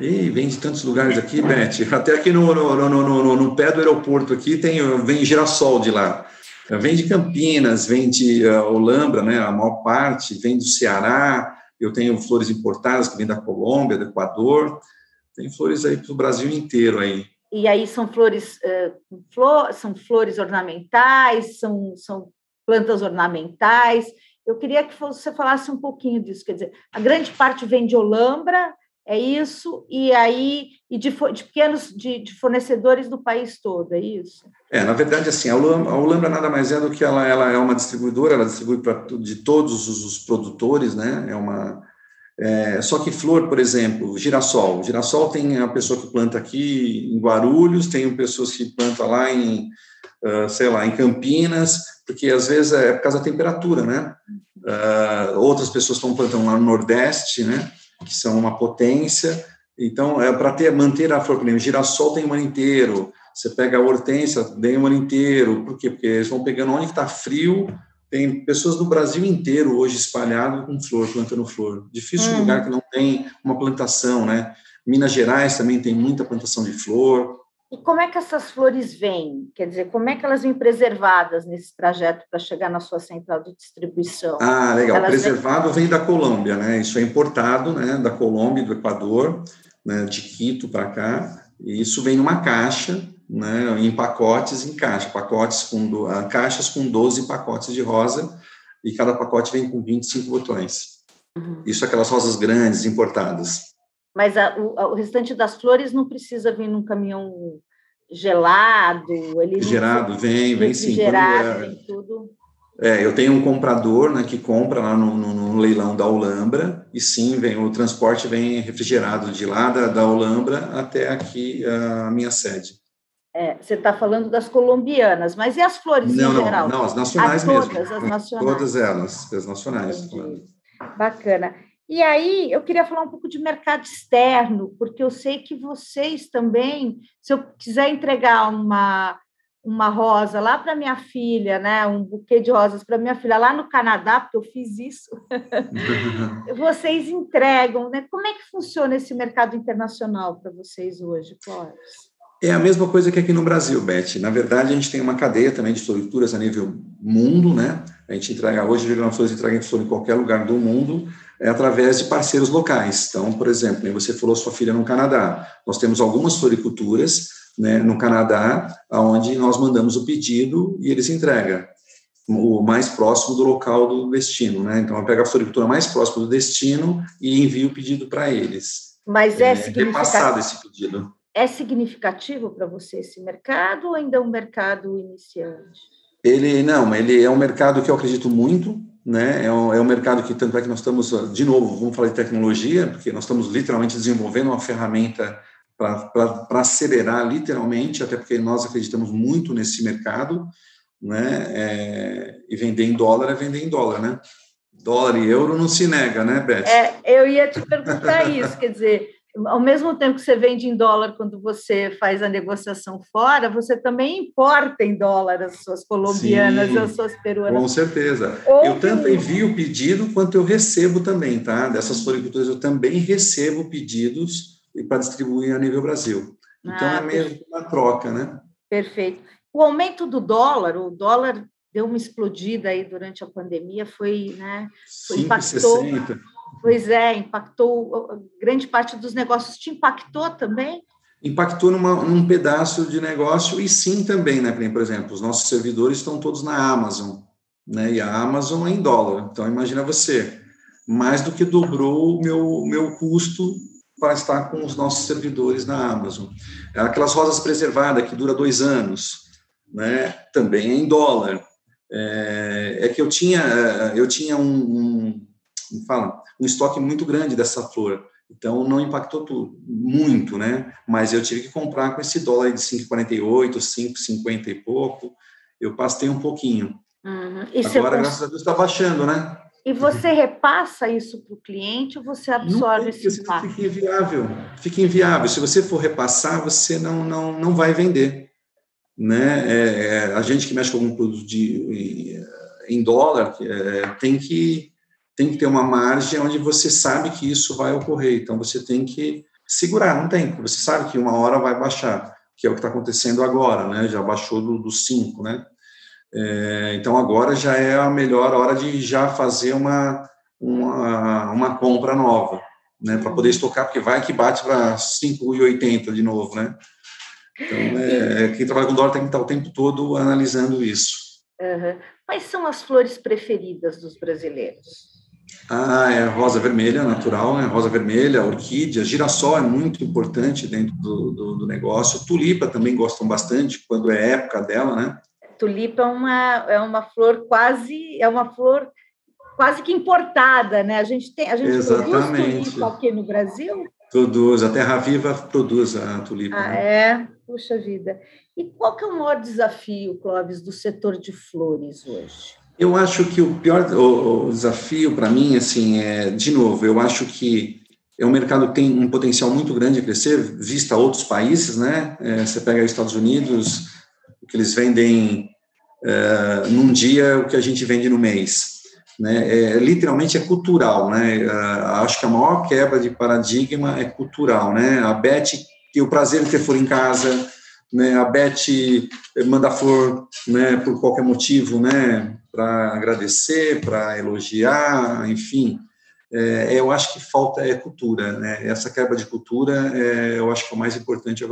E vem de tantos lugares aqui, Beth. Até aqui no, no, no, no, no pé do aeroporto aqui tem, vem girassol de lá. Vem de Campinas, vem de uh, Olambra, né, a maior parte, vem do Ceará. Eu tenho flores importadas que vêm da Colômbia, do Equador. Tem flores aí para o Brasil inteiro aí. E aí são flores, uh, flor, são flores ornamentais, são, são plantas ornamentais. Eu queria que você falasse um pouquinho disso, quer dizer, a grande parte vem de Olambra, é isso, e aí e de, de pequenos de, de, fornecedores do país todo, é isso? É, na verdade, assim, a Olambra, a Olambra nada mais é do que ela, ela é uma distribuidora, ela distribui para de todos os, os, produtores, né? É uma é, só que flor, por exemplo, girassol. Girassol tem a pessoa que planta aqui em Guarulhos, tem pessoas que plantam lá em, uh, sei lá, em Campinas, porque às vezes é por causa da temperatura, né? Uh, outras pessoas estão plantando lá no Nordeste, né? Que são uma potência. Então, é para ter manter a flor, por exemplo, girassol tem um ano inteiro. Você pega a hortênsia, tem um ano inteiro. Por quê? Porque eles vão pegando onde está frio. Tem pessoas do Brasil inteiro hoje espalhado com flor, plantando flor. Difícil uhum. lugar que não tem uma plantação, né? Minas Gerais também tem muita plantação de flor. E como é que essas flores vêm? Quer dizer, como é que elas vêm preservadas nesse trajeto para chegar na sua central de distribuição? Ah, legal. Elas Preservado vêm... vem da Colômbia, né? Isso é importado, né? Da Colômbia, do Equador, né? de Quito para cá. E isso vem numa caixa, né? Em pacotes, em caixa, pacotes com do... Ah, caixas com 12 pacotes de rosa e cada pacote vem com 25 botões. Uhum. Isso aquelas rosas grandes importadas mas a, o, o, restante das flores não precisa vir num caminhão gelado, ele gerado vem, vem sim, gerado, é, vem tudo. É, eu tenho um comprador, né, que compra lá no, no, no, leilão da Olambra e sim, vem o transporte vem refrigerado de lá da, da Olambra até aqui a minha sede. É, você está falando das colombianas, mas e as flores não, em não, geral? Não, as nacionais as mesmo. Todas, as nacionais. Todas elas, as nacionais. Bacana. E aí, eu queria falar um pouco de mercado externo, porque eu sei que vocês também, se eu quiser entregar uma, uma rosa lá para minha filha, né, um buquê de rosas para minha filha lá no Canadá, porque eu fiz isso, vocês entregam, né? Como é que funciona esse mercado internacional para vocês hoje, Clóvis? É a mesma coisa que aqui no Brasil, Beth. Na verdade, a gente tem uma cadeia também de florituras a nível mundo, né? A gente entrega hoje, a Flores entrega flor em qualquer lugar do mundo, é através de parceiros locais. Então, por exemplo, você falou sua filha no Canadá. Nós temos algumas floriculturas né, no Canadá, onde nós mandamos o pedido e eles entregam o mais próximo do local do destino, né? Então, eu pego a floricultura mais próxima do destino e envio o pedido para eles. Mas é, é significativo. esse pedido. É significativo para você esse mercado ou ainda é um mercado iniciante? Ele não, ele é um mercado que eu acredito muito, né? É um, é um mercado que tanto é que nós estamos de novo, vamos falar de tecnologia, porque nós estamos literalmente desenvolvendo uma ferramenta para acelerar literalmente, até porque nós acreditamos muito nesse mercado, né? É, e vender em dólar é vender em dólar, né? Dólar e euro não se nega, né, Beth? É, eu ia te perguntar isso, quer dizer, ao mesmo tempo que você vende em dólar quando você faz a negociação fora, você também importa em dólar as suas colombianas, Sim, as suas peruanas. Com certeza. Ou eu tanto envio o pedido quanto eu recebo também, tá? Dessas floriculturas eu também recebo pedidos para distribuir a nível Brasil. Então ah, é mesmo uma troca, né? Perfeito. O aumento do dólar, o dólar deu uma explodida aí durante a pandemia, foi, né? Foi, impactou. 60 Pois é, impactou grande parte dos negócios. Te impactou também? Impactou numa, num pedaço de negócio e sim também, né? Por exemplo, os nossos servidores estão todos na Amazon, né? E a Amazon é em dólar. Então, imagina você, mais do que dobrou o meu, meu custo para estar com os nossos servidores na Amazon. Aquelas rosas preservadas que dura dois anos, né? Também é em dólar. É, é que eu tinha, eu tinha um, um fala, um estoque muito grande dessa flor. Então, não impactou tudo, muito, né? Mas eu tive que comprar com esse dólar de 5,48, 5,50 e pouco. Eu pastei um pouquinho. Uhum. Agora, graças a Deus, está baixando, né? E você repassa isso para o cliente ou você absorve não, esse impacto? Fica inviável. Fica inviável. Se você for repassar, você não, não, não vai vender. Né? É, é, a gente que mexe com algum produto de, em dólar é, tem que tem que ter uma margem onde você sabe que isso vai ocorrer. Então, você tem que segurar, não tem. Você sabe que uma hora vai baixar, que é o que está acontecendo agora, né? Já baixou dos do 5, né? É, então, agora já é a melhor hora de já fazer uma, uma, uma compra nova, né? Para poder estocar, porque vai que bate para 5,80 de novo, né? Então, é, quem trabalha com dólar tem que estar o tempo todo analisando isso. Uhum. Quais são as flores preferidas dos brasileiros? Ah, é rosa vermelha, natural, né? Rosa vermelha, orquídea, girassol é muito importante dentro do, do, do, negócio. Tulipa também gostam bastante quando é época dela, né? Tulipa é uma, é uma flor quase, é uma flor quase que importada, né? A gente tem, a gente Exatamente. produz tulipa aqui no Brasil. Produz, a Terra Viva produz a tulipa. Ah, né? é? Puxa vida. E qual que é o maior desafio, Clóvis, do setor de flores hoje? Eu acho que o pior o, o desafio para mim, assim, é, de novo, eu acho que é um mercado que tem um potencial muito grande de crescer, vista outros países, né? É, você pega os Estados Unidos, o que eles vendem é, num dia, o que a gente vende no mês. Né? É, literalmente é cultural, né? É, acho que a maior quebra de paradigma é cultural, né? A Beth tem o prazer de ter flor em casa, né? A Beth manda flor, né? Por qualquer motivo, né? Para agradecer, para elogiar, enfim. É, eu acho que falta é cultura, né? Essa quebra de cultura, é, eu acho que é o mais importante.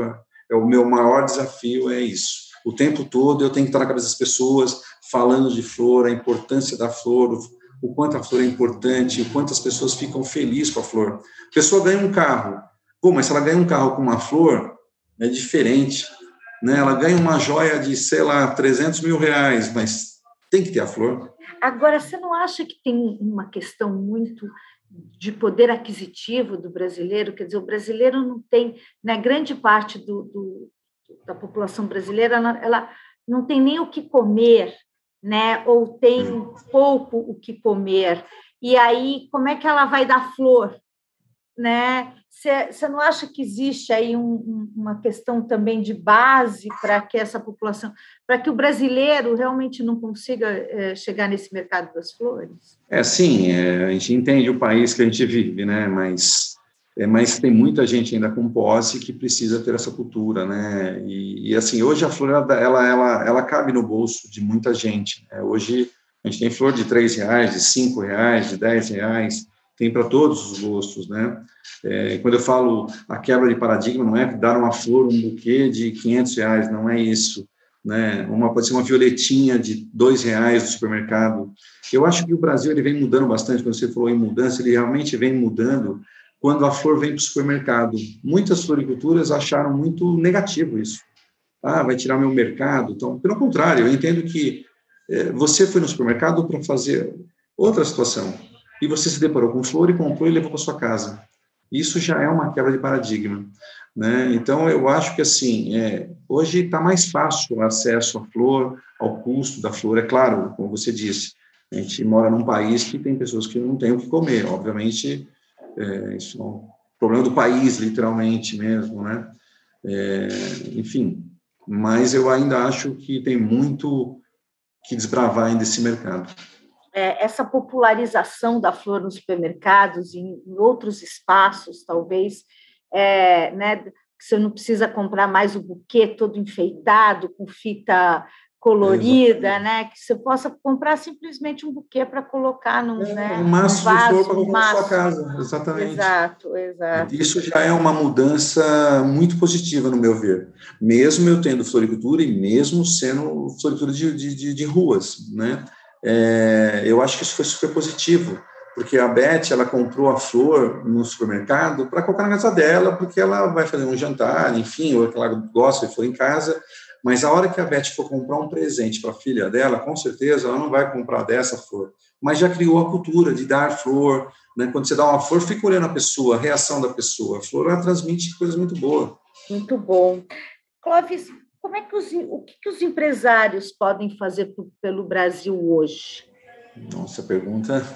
É o meu maior desafio é isso. O tempo todo eu tenho que estar na cabeça das pessoas, falando de flor, a importância da flor, o quanto a flor é importante, o quanto as pessoas ficam felizes com a flor. A pessoa ganha um carro, pô, mas se ela ganha um carro com uma flor, é diferente. Né? Ela ganha uma joia de, sei lá, 300 mil reais, mas tem que ter a flor. Agora, você não acha que tem uma questão muito de poder aquisitivo do brasileiro? Quer dizer, o brasileiro não tem, na né, grande parte do, do, da população brasileira, ela não tem nem o que comer, né? Ou tem hum. pouco o que comer. E aí, como é que ela vai dar flor, né? Você não acha que existe aí um, uma questão também de base para que essa população, para que o brasileiro realmente não consiga é, chegar nesse mercado das flores? É, sim, é, a gente entende o país que a gente vive, né? Mas é, mas tem muita gente ainda com posse que precisa ter essa cultura, né? E, e assim, hoje a flor, ela, ela, ela, cabe no bolso de muita gente. Né? Hoje a gente tem flor de três reais, de cinco reais, de dez reais, tem para todos os gostos, né? É, quando eu falo a quebra de paradigma, não é dar uma flor, um buquê de 500 reais, não é isso. Né? Uma pode ser uma violetinha de dois reais do supermercado. Eu acho que o Brasil ele vem mudando bastante. Quando você falou em mudança, ele realmente vem mudando quando a flor vem para o supermercado. Muitas floriculturas acharam muito negativo isso. Ah, vai tirar meu mercado. Então, pelo contrário, eu entendo que é, você foi no supermercado para fazer outra situação e você se deparou com flor e comprou e levou para sua casa. Isso já é uma quebra de paradigma. Né? Então, eu acho que, assim, é, hoje está mais fácil o acesso à flor, ao custo da flor. É claro, como você disse, a gente mora num país que tem pessoas que não têm o que comer. Obviamente, é, isso é um problema do país, literalmente mesmo, né? É, enfim, mas eu ainda acho que tem muito que desbravar ainda esse mercado. É, essa popularização da flor nos supermercados e em, outros espaços, talvez, é, né, você não precisa comprar mais o buquê todo enfeitado, com fita colorida, né? Que você possa comprar simplesmente um buquê para colocar num, é, né, um maço um vaso, de flor para colocar na sua casa, exatamente. Exato, exato. Isso já é uma mudança muito positiva, no meu ver. Mesmo eu tendo floricultura e mesmo sendo floricultura de, de, de ruas, né? É, eu acho que isso foi super positivo, porque a Beth, ela comprou a flor no supermercado para colocar na casa dela, porque ela vai fazer um jantar, enfim, ou que ela gosta de flor em casa, mas a hora que a Beth for comprar um presente para a filha dela, com certeza ela não vai comprar dessa flor. Mas já criou a cultura de dar flor. Né? Quando você dá uma flor, fica olhando a pessoa, a reação da pessoa. A flor ela transmite coisas muito boas. Muito bom. Clóvis, como é que os, o que, que os empresários podem fazer pelo Brasil hoje? Nossa, pergunta.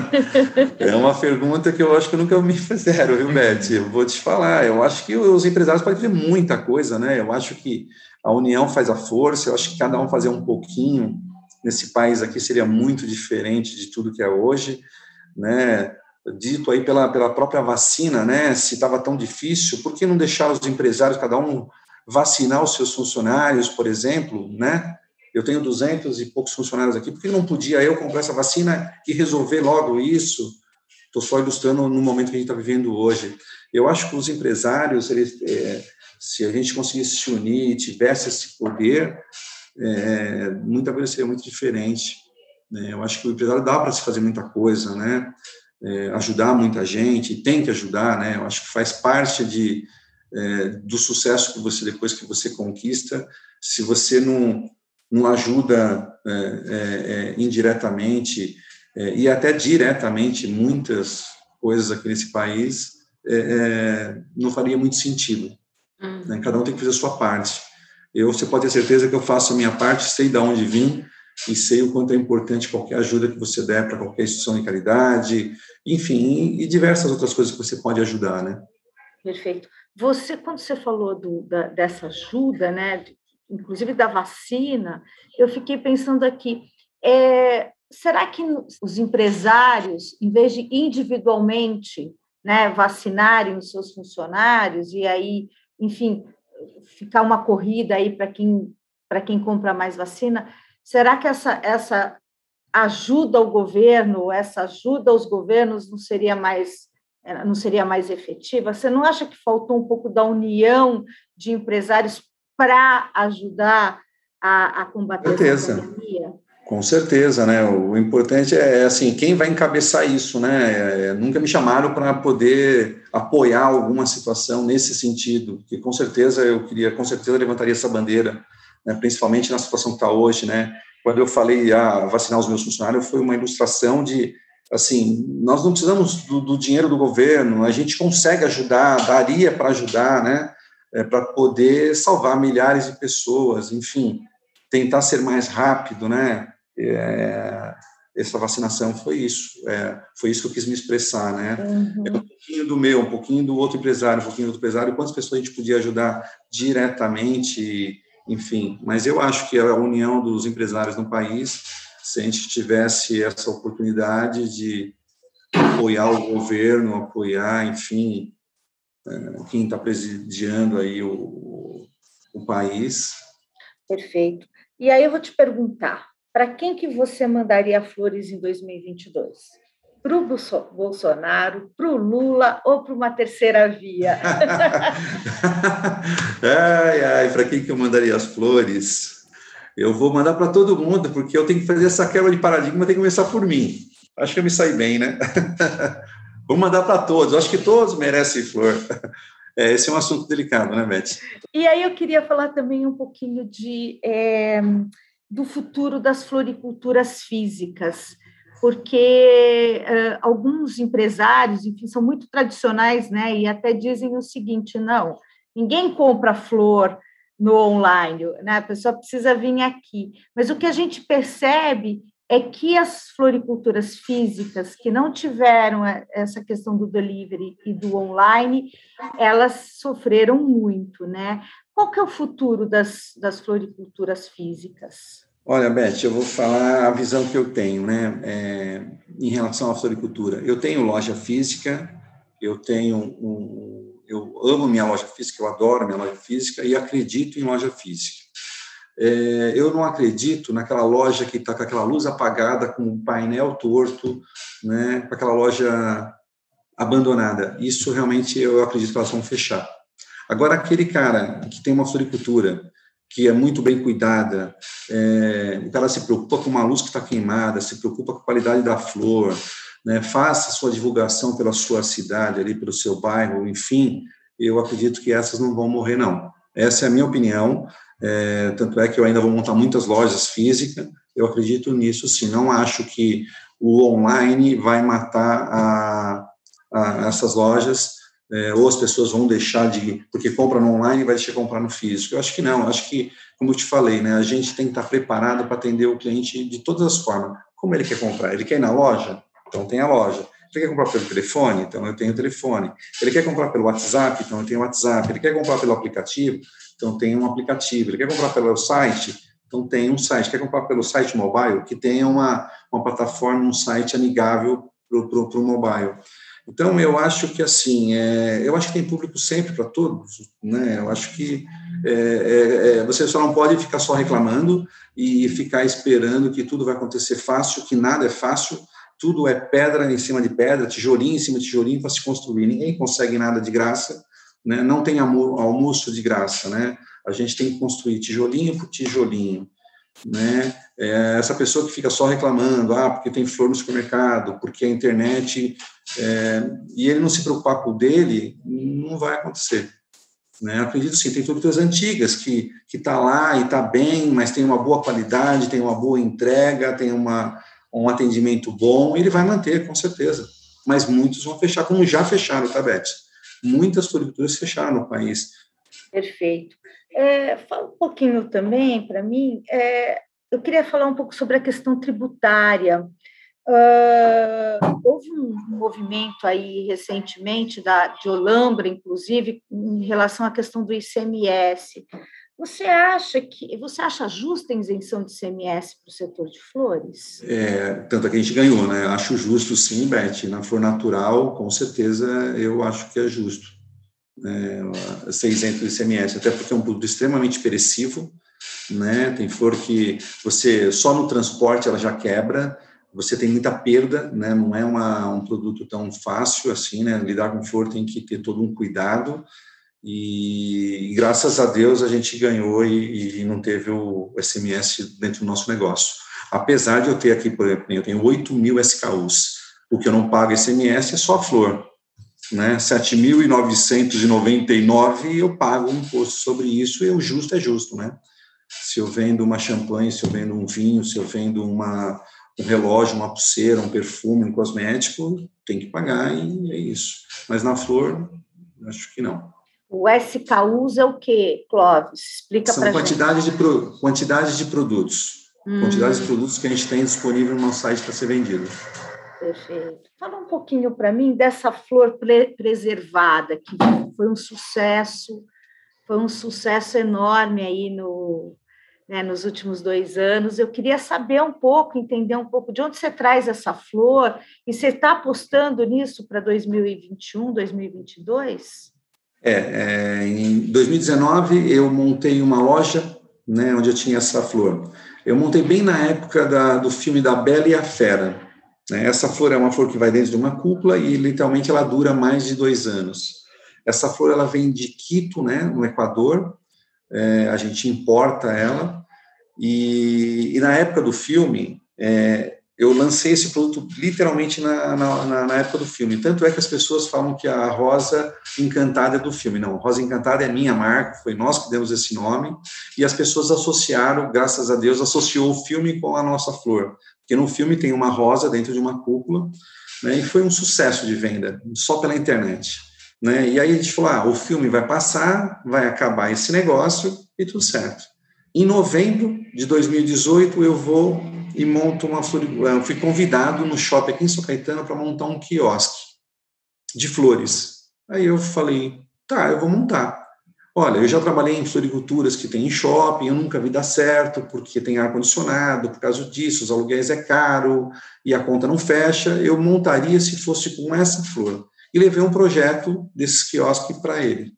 é uma pergunta que eu acho que nunca me fizeram, viu, Beth? Eu vou te falar. Eu acho que os empresários podem fazer muita coisa, né? Eu acho que a união faz a força. Eu acho que cada um fazer um pouquinho nesse país aqui seria muito diferente de tudo que é hoje. né, dito aí pela, pela própria vacina, né, se estava tão difícil, por que não deixar os empresários, cada um, vacinar os seus funcionários, por exemplo, né? Eu tenho 200 e poucos funcionários aqui, por que não podia eu comprar essa vacina e resolver logo isso? Estou só ilustrando no momento que a gente está vivendo hoje. Eu acho que os empresários, eles, é, se a gente conseguisse se unir, tivesse esse poder, é, muita coisa seria muito diferente. Né? Eu acho que o empresário dá para se fazer muita coisa, né? É, ajudar muita gente, tem que ajudar, né? Eu acho que faz parte de, é, do sucesso que você depois que você conquista. Se você não não ajuda é, é, é indiretamente e até diretamente muitas coisas aqui nesse país, não faria muito sentido. Uhum. Né? Cada um tem que fazer a sua parte. Eu, você pode ter certeza que eu faço a minha parte, sei de onde vim e sei o quanto é importante qualquer ajuda que você der para qualquer instituição de caridade, enfim, e diversas outras coisas que você pode ajudar, né? Perfeito. Você, quando você falou do, da, dessa ajuda, né, inclusive da vacina, eu fiquei pensando aqui, é, será que os empresários, em vez de individualmente né, vacinarem os seus funcionários e aí, enfim, ficar uma corrida aí para quem para quem compra mais vacina, será que essa essa ajuda ao governo, essa ajuda aos governos não seria mais não seria mais efetiva? Você não acha que faltou um pouco da união de empresários para ajudar a, a combater certeza. essa pandemia? Com certeza, né? O importante é assim, quem vai encabeçar isso, né? É, nunca me chamaram para poder apoiar alguma situação nesse sentido, que com certeza eu queria, com certeza levantaria essa bandeira, né? principalmente na situação que está hoje, né? Quando eu falei a ah, vacinar os meus funcionários, foi uma ilustração de assim, nós não precisamos do, do dinheiro do governo, a gente consegue ajudar, daria para ajudar, né? É, para poder salvar milhares de pessoas, enfim, tentar ser mais rápido, né? É, essa vacinação foi isso, é, foi isso que eu quis me expressar, né? Uhum. É um pouquinho do meu, um pouquinho do outro empresário, um pouquinho do outro empresário, quantas pessoas a gente podia ajudar diretamente, enfim. Mas eu acho que a união dos empresários no país se a gente tivesse essa oportunidade de apoiar o governo, apoiar, enfim, é, quem está presidiando aí o, o país. Perfeito. E aí eu vou te perguntar, para quem que você mandaria flores em 2022? Para o Bolsonaro, para o Lula ou para uma terceira via? ai, ai, para quem que eu mandaria as flores? Eu vou mandar para todo mundo, porque eu tenho que fazer essa quebra de paradigma, tem que começar por mim. Acho que eu me saí bem, né? vou mandar para todos, acho que todos merecem flor. É, esse é um assunto delicado, né, Beth? E aí eu queria falar também um pouquinho de, é, do futuro das floriculturas físicas, porque é, alguns empresários, enfim, são muito tradicionais, né, e até dizem o seguinte, não, ninguém compra flor no online, né? a pessoa precisa vir aqui. Mas o que a gente percebe é que as floriculturas físicas que não tiveram essa questão do delivery e do online, elas sofreram muito, né? Qual que é o futuro das, das floriculturas físicas? Olha, Beth, eu vou falar a visão que eu tenho, né, é, em relação à floricultura. Eu tenho loja física, eu tenho um, eu amo minha loja física, eu adoro minha loja física e acredito em loja física. É, eu não acredito naquela loja que está com aquela luz apagada, com o painel torto, né, com aquela loja abandonada. Isso realmente eu acredito que elas vão fechar. Agora, aquele cara que tem uma floricultura, que é muito bem cuidada, é, o cara se preocupa com uma luz que está queimada, se preocupa com a qualidade da flor, né, faça sua divulgação pela sua cidade, ali pelo seu bairro, enfim, eu acredito que essas não vão morrer, não. Essa é a minha opinião, é, tanto é que eu ainda vou montar muitas lojas físicas, eu acredito nisso sim, não acho que o online vai matar a, a essas lojas, é, ou as pessoas vão deixar de, porque compra no online e vai deixar de comprar no físico. Eu acho que não, acho que, como eu te falei, né, a gente tem que estar preparado para atender o cliente de todas as formas. Como ele quer comprar? Ele quer ir na loja? Então tem a loja. Ele quer comprar pelo telefone? Então eu tenho o telefone. Ele quer comprar pelo WhatsApp? Então eu tenho o WhatsApp. Ele quer comprar pelo aplicativo? Então tem um aplicativo. Ele quer comprar pelo site? Então tem um site. Quer comprar pelo site mobile? Que tenha uma, uma plataforma, um site amigável o mobile. Então, eu acho que, assim, é, eu acho que tem público sempre para todos, né? Eu acho que é, é, é, você só não pode ficar só reclamando e ficar esperando que tudo vai acontecer fácil, que nada é fácil, tudo é pedra em cima de pedra, tijolinho em cima de tijolinho para se construir. Ninguém consegue nada de graça, né? não tem almoço de graça. Né? A gente tem que construir tijolinho por tijolinho. Né? É, essa pessoa que fica só reclamando, ah, porque tem flor no supermercado, porque a internet, é, e ele não se preocupar com o dele, não vai acontecer. Né? Acredito sim, tem estruturas antigas que que está lá e está bem, mas tem uma boa qualidade, tem uma boa entrega, tem uma, um atendimento bom, ele vai manter, com certeza. Mas muitos vão fechar, como já fecharam, tá, Beth? Muitas floriculturas fecharam no país. Perfeito. É, fala um pouquinho também, para mim, é, eu queria falar um pouco sobre a questão tributária. Uh, houve um movimento aí recentemente da, de Olambra, inclusive, em relação à questão do ICMS. Você acha que você acha justa a isenção de ICMS para o setor de flores? É, tanto é que a gente ganhou, né? Acho justo, sim, Beth. Na flor natural, com certeza, eu acho que é justo é, ser isento até porque é um produto extremamente perecível, né? Tem flor que você só no transporte ela já quebra, você tem muita perda, né? Não é uma, um produto tão fácil assim, né? Lidar com flor tem que ter todo um cuidado. E, e graças a Deus a gente ganhou e, e, não teve o SMS dentro do nosso negócio. Apesar de eu ter aqui, por exemplo, eu tenho 8 mil SKUs, o que eu não pago SMS é só flor, né? 7.999 eu pago um imposto sobre isso e o justo é justo, né? Se eu vendo uma champanhe, se eu vendo um vinho, se eu vendo uma, um relógio, uma pulseira, um perfume, um cosmético, tem que pagar e é isso. Mas na flor, acho que não. O SKUs é o quê, Clóvis? Explica para gente. Quantidade de, pro, quantidade de produtos. Hum. Quantidade de produtos que a gente tem disponível no nosso site para ser vendido. Perfeito. Fala um pouquinho para mim dessa flor pre preservada, que foi um sucesso, foi um sucesso enorme aí no, né, nos últimos dois anos. Eu queria saber um pouco, entender um pouco de onde você traz essa flor e você está apostando nisso para 2021, 2022? É, é, em 2019 eu montei uma loja, né, onde eu tinha essa flor. Eu montei bem na época da, do filme da Bela e a Fera. Né? Essa flor é uma flor que vai dentro de uma cúpula e literalmente ela dura mais de dois anos. Essa flor ela vem de Quito, né, no Equador. É, a gente importa ela e, e na época do filme, é, eu lancei esse produto literalmente na, na, na, época do filme. Tanto é que as pessoas falam que a Rosa Encantada é do filme. Não, Rosa Encantada é minha marca, foi nós que demos esse nome, e as pessoas associaram, graças a Deus, associou o filme com a nossa flor. Porque no filme tem uma rosa dentro de uma cúpula, né, e foi um sucesso de venda, só pela internet. Né? E aí a gente falou: ah, o filme vai passar, vai acabar esse negócio e tudo certo. Em novembro de 2018, eu vou e monto uma. Eu fui convidado no shopping aqui em São Caetano para montar um quiosque de flores. Aí eu falei, tá, eu vou montar. Olha, eu já trabalhei em floriculturas que tem em shopping, eu nunca vi dar certo, porque tem ar-condicionado, por causa disso, os aluguéis é caro e a conta não fecha. Eu montaria se fosse com essa flor. E levei um projeto desses quiosques para ele.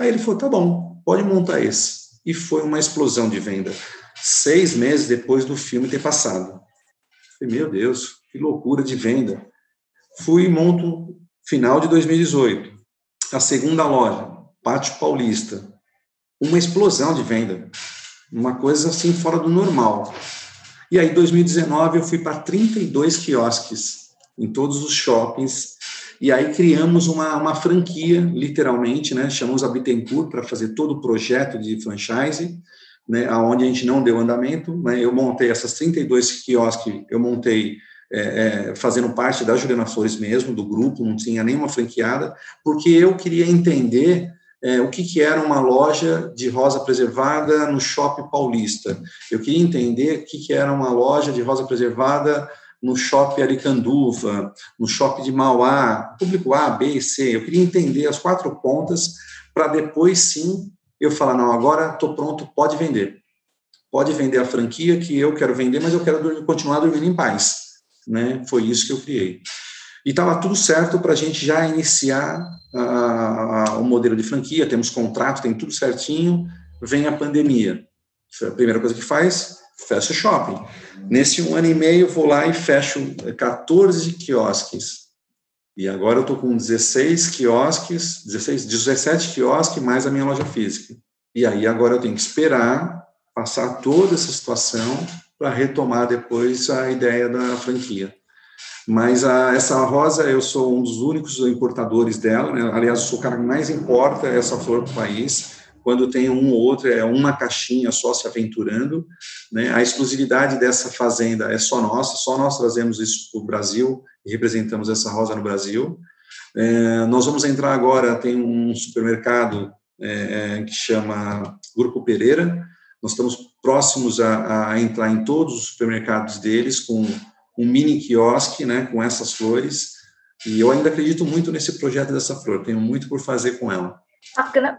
Aí ele falou, tá bom, pode montar esse e foi uma explosão de venda. Seis meses depois do filme ter passado. Falei, meu Deus, que loucura de venda. Fui e monto final de 2018. A segunda loja, Pátio Paulista. Uma explosão de venda. Uma coisa assim fora do normal. E aí, em 2019, eu fui para 32 quiosques em todos os shoppings e aí criamos uma, uma franquia, literalmente, né? Chamamos a Bittencourt para fazer todo o projeto de franchise, né? Aonde a gente não deu andamento, né? Eu montei essas 32 quiosques, eu montei é, é, fazendo parte da Juliana Flores mesmo, do grupo, não tinha nenhuma franqueada, porque eu queria entender é, o que, que era uma loja de rosa preservada no Shopping Paulista. Eu queria entender o que, que era uma loja de rosa preservada no shopping Aricanduva, no shopping de Mauá, público A, B e C. Eu queria entender as quatro pontas para depois sim eu falar, não, agora estou pronto, pode vender. Pode vender a franquia que eu quero vender, mas eu quero continuar dormindo em paz. Né? Foi isso que eu criei. E estava tudo certo para a gente já iniciar o modelo de franquia, temos contrato, tem tudo certinho, vem a pandemia. A primeira coisa que faz, fecha o shopping. Nesse um ano e meio, vou lá e fecho 14 quiosques. E agora eu estou com 16 quiosques, 16, 17 quiosques mais a minha loja física. E aí agora eu tenho que esperar passar toda essa situação para retomar depois a ideia da franquia. Mas a, essa rosa, eu sou um dos únicos importadores dela, né? aliás, sou o cara que mais importa essa flor para o país. Quando tem um ou outro, é uma caixinha só se aventurando. Né? A exclusividade dessa fazenda é só nossa, só nós trazemos isso para o Brasil e representamos essa rosa no Brasil. É, nós vamos entrar agora, tem um supermercado é, é que chama Grupo Pereira, nós estamos próximos a, a entrar em todos os supermercados deles com um mini quiosque, né, com essas flores. E eu ainda acredito muito nesse projeto dessa flor, tenho muito por fazer com ela.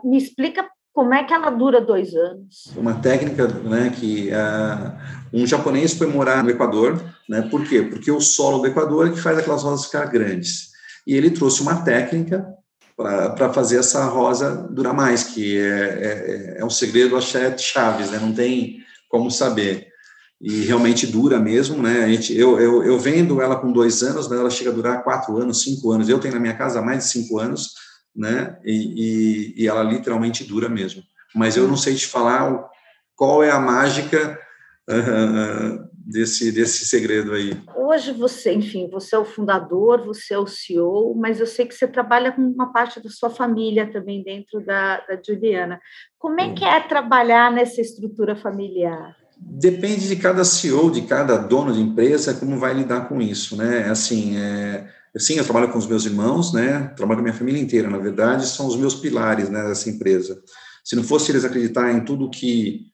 Me explica como é que ela dura dois anos? Uma técnica, né, que uh, um japonês foi morar no Equador, né, por quê? Porque o solo do Equador é que faz aquelas rosas ficar grandes. E ele trouxe uma técnica para fazer essa rosa durar mais, que é, é, é um segredo, acho é chaves, né, não tem como saber e realmente dura mesmo, né? A gente, eu, eu, eu vendo ela com dois anos, mas ela chega a durar quatro anos, cinco anos. Eu tenho na minha casa mais de cinco anos, né? E, e, e ela literalmente dura mesmo. Mas eu não sei te falar qual é a mágica uh, desse desse segredo aí. Hoje você, enfim, você é o fundador, você é o CEO, mas eu sei que você trabalha com uma parte da sua família também dentro da, da Juliana. Como é que é trabalhar nessa estrutura familiar? Depende de cada CEO, de cada dono de empresa, como vai lidar com isso, né? Assim, é, sim, eu trabalho com os meus irmãos, né? Trabalho com a minha família inteira, na verdade, são os meus pilares, né, dessa empresa. Se não fosse eles acreditar em tudo que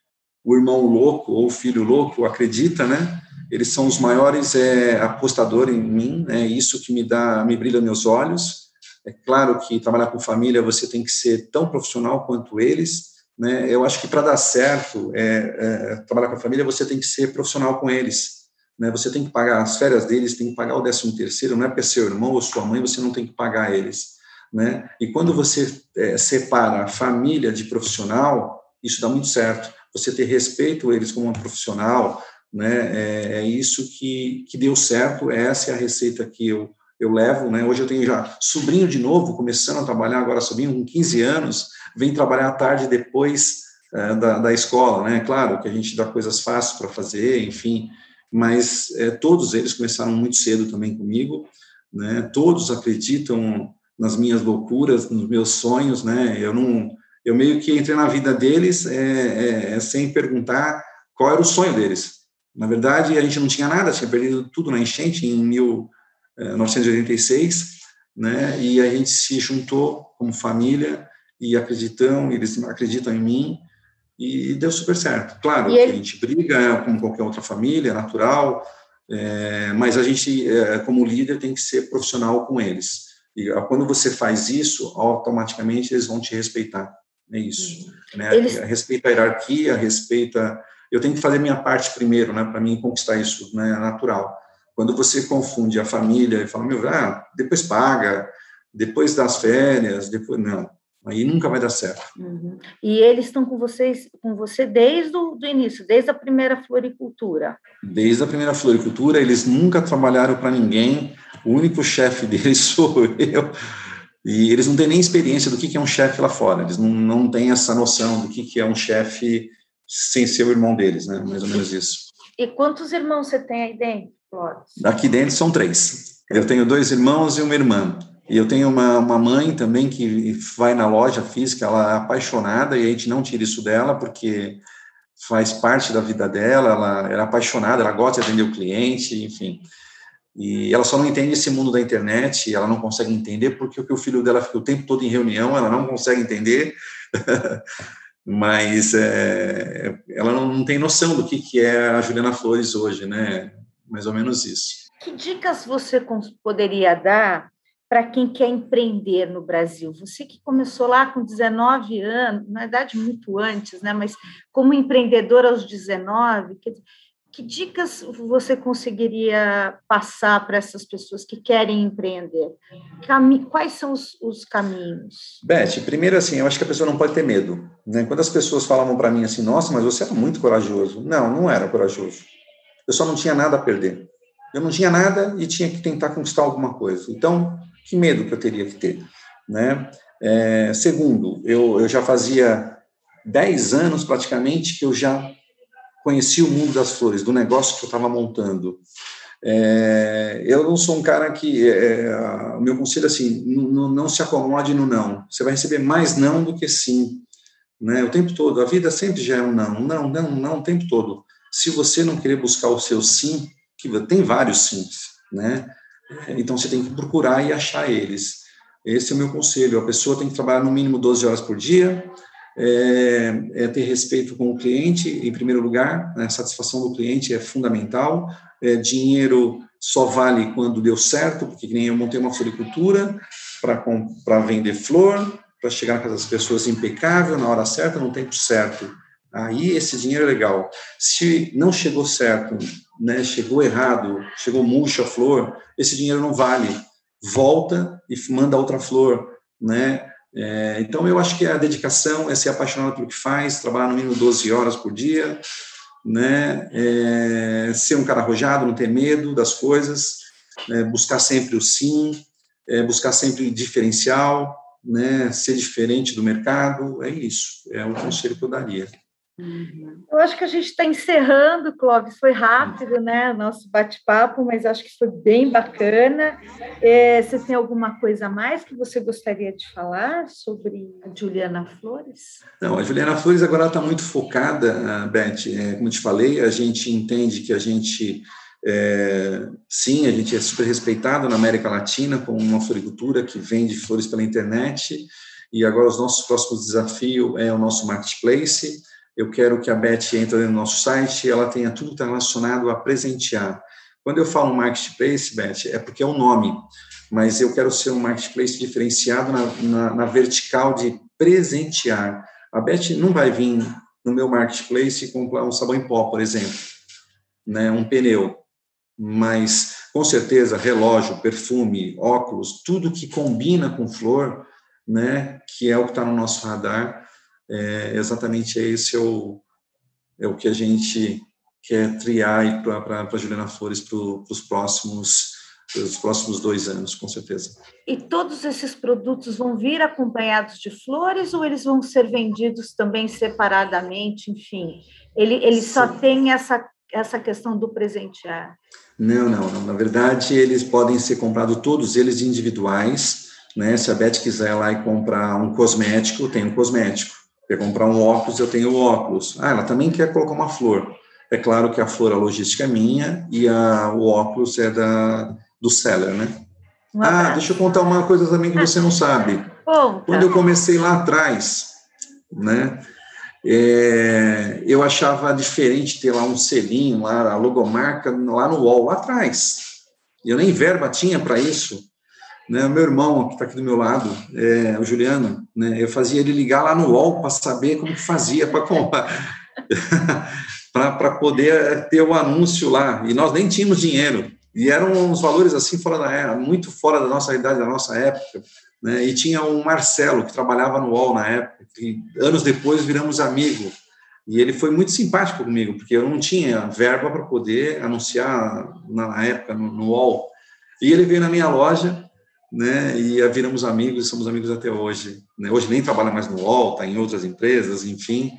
o irmão louco ou o filho louco acredita, né? Eles são os maiores é, apostadores em mim, né? Isso que me dá, me brilha meus olhos. É claro que trabalhar com família você tem que ser tão profissional quanto eles, né? Eu acho que para dar certo, é, é, trabalhar com a família, você tem que ser profissional com eles. Né? Você tem que pagar as férias deles, tem que pagar o décimo terceiro, não é para seu irmão ou sua mãe, você não tem que pagar eles. Né? E quando você é, separa a família de profissional, isso dá muito certo. Você ter respeito a eles como um profissional, né? É, é, isso que, que deu certo. Essa é a receita que eu, eu levo, né? Hoje eu tenho já sobrinho de novo, começando a trabalhar agora, sobrinho com 15 anos, vem trabalhar à tarde depois uh, da, da escola, né? Claro que a gente dá coisas fáceis para fazer, enfim, mas eh, todos eles começaram muito cedo também comigo, né? Todos acreditam nas minhas loucuras, nos meus sonhos, né? Eu não, eu meio que entrei na vida deles é, é, é sem perguntar qual era o sonho deles. Na verdade, a gente não tinha nada, tinha perdido tudo na enchente em mil é, 1986, né? E a gente se juntou como família e acreditam, eles acreditam em mim e deu super certo. Claro, a gente briga é, como qualquer outra família, é natural, é, mas a gente, é, como líder, tem que ser profissional com eles. E ah, quando você faz isso, automaticamente eles vão te respeitar. É isso. Né? Eles... Respeita a hierarquia, respeita. Eu tenho que fazer minha parte primeiro, né? Para mim conquistar isso, né? Natural. Quando você confunde a família e fala, meu, ah, depois paga, depois das férias, depois não Aí nunca vai dar certo. Uhum. E eles estão com vocês, com você desde o do início, desde a primeira floricultura. Desde a primeira floricultura, eles nunca trabalharam para ninguém. O único chefe deles sou eu. E eles não têm nem experiência do que é um chefe lá fora. Eles não, não têm essa noção do que é um chefe sem ser o irmão deles, né? Mais ou menos isso. E quantos irmãos você tem aí dentro, Daqui dentro são três. Eu tenho dois irmãos e uma irmã. E eu tenho uma, uma mãe também que vai na loja física, ela é apaixonada e a gente não tira isso dela porque faz parte da vida dela, ela, ela é apaixonada, ela gosta de atender o cliente, enfim. E ela só não entende esse mundo da internet, ela não consegue entender porque o que o filho dela fica o tempo todo em reunião, ela não consegue entender, mas é, ela não tem noção do que, que é a Juliana Flores hoje, né? Mais ou menos isso. Que dicas você poderia dar para quem quer empreender no Brasil? Você que começou lá com 19 anos, na verdade muito antes, né? mas como empreendedor aos 19, que dicas você conseguiria passar para essas pessoas que querem empreender? Quais são os, os, caminhos? Beth, primeiro assim, eu acho que a pessoa não pode ter medo. Né? Quando as pessoas falavam para mim assim, nossa, mas você era muito corajoso. Não, não era corajoso. Eu só não tinha nada a perder. Eu não tinha nada e tinha que tentar conquistar alguma coisa. Então, que medo que eu teria que ter? Né? É, segundo, eu, eu já fazia 10 anos praticamente que eu já conheci o mundo das flores, do negócio que eu estava montando. É, eu não sou um cara que. É, é o meu conselho é assim: não, se acomode no não. Você vai receber mais não do que sim. Né, o tempo todo. A vida sempre já é um não, não, não, não, o tempo todo. Se você não querer buscar o seu sim, que tem vários sims, né? Então você tem que procurar e achar eles. Esse é o meu conselho. A pessoa tem que trabalhar no mínimo 12 horas por dia, é, é, ter respeito com o cliente, em primeiro lugar, né, a satisfação do cliente é fundamental. É, dinheiro só vale quando deu certo, porque nem eu montei uma floricultura para vender flor, para chegar na casa das pessoas impecável, na hora certa, no tempo certo. Aí esse dinheiro é legal. Se não chegou certo, né, chegou errado, chegou murcha a flor, esse dinheiro não vale. Volta e manda outra flor, né? É, então, eu acho que a dedicação é ser apaixonado pelo que faz, trabalhar no mínimo 12 horas por dia, né? É, ser um cara arrojado, não ter medo das coisas, né? buscar sempre o sim, é, buscar sempre diferencial, né? ser diferente do mercado, é isso, é o conselho que eu daria. Uhum. Eu acho que a gente está encerrando, Clóvis. Foi rápido, né? O nosso bate-papo, mas acho que foi bem bacana. É, você tem alguma coisa a mais que você gostaria de falar sobre a Juliana Flores? Não, a Juliana Flores agora está muito focada, Beth. É, como te falei, a gente entende que a gente. É, sim, a gente é super respeitado na América Latina como uma floricultura que vende flores pela internet. E agora os nossos próximos desafios é o nosso marketplace eu quero que a Beth entre no nosso site e ela tenha tudo tá relacionado a presentear. Quando eu falo marketplace, Beth, é porque é um nome, mas eu quero ser um marketplace diferenciado na, na, na vertical de presentear. A Beth não vai vir no meu marketplace e comprar um sabão em pó, por exemplo, né, um pneu, mas com certeza relógio, perfume, óculos, tudo que combina com flor, né, que é o que está no nosso radar, é, exatamente esse é o, é o que a gente quer triar para a Juliana Flores para os próximos os próximos dois anos, com certeza. E todos esses produtos vão vir acompanhados de flores ou eles vão ser vendidos também separadamente? Enfim, ele, ele só tem essa, essa questão do presentear? Não, não, não. Na verdade, eles podem ser comprados todos eles individuais. Né? Se a Beth quiser ir lá e comprar um cosmético, tem um cosmético. Quer comprar um óculos, eu tenho óculos. Ah, ela também quer colocar uma flor. É claro que a flor, a logística é minha e a, o óculos é da, do seller, né? ah, deixa eu contar uma coisa também que você não sabe. Quando eu comecei lá atrás, né? É, eu achava diferente ter lá um selinho, lá, a logomarca lá no wall, lá atrás. Eu nem verba tinha para isso. Né, meu irmão, que está aqui do meu lado, é, o Juliano, né, eu fazia ele ligar lá no UOL para saber como fazia para comprar, para poder ter o anúncio lá. E nós nem tínhamos dinheiro. E eram uns valores assim, fora da época, muito fora da nossa idade, da nossa época. Né, e tinha um Marcelo, que trabalhava no UOL na época, que anos depois viramos amigos. E ele foi muito simpático comigo, porque eu não tinha verba para poder anunciar na época no, no UOL. E ele veio na minha loja né? E viramos amigos e somos amigos até hoje. Né? Hoje nem trabalha mais no UOL, está em outras empresas, enfim,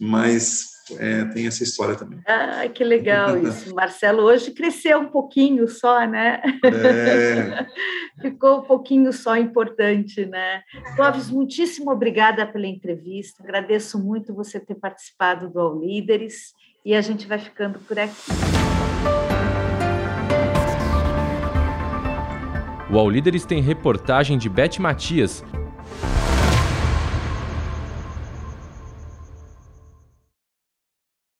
mas é, tem essa história também. Ah, que legal isso. Marcelo hoje cresceu um pouquinho só, né? É. Ficou um pouquinho só importante, né? Clóvis, muitíssimo obrigada pela entrevista. Agradeço muito você ter participado do All Líderes e a gente vai ficando por aqui. O All Líderes tem reportagem de Beth Matias,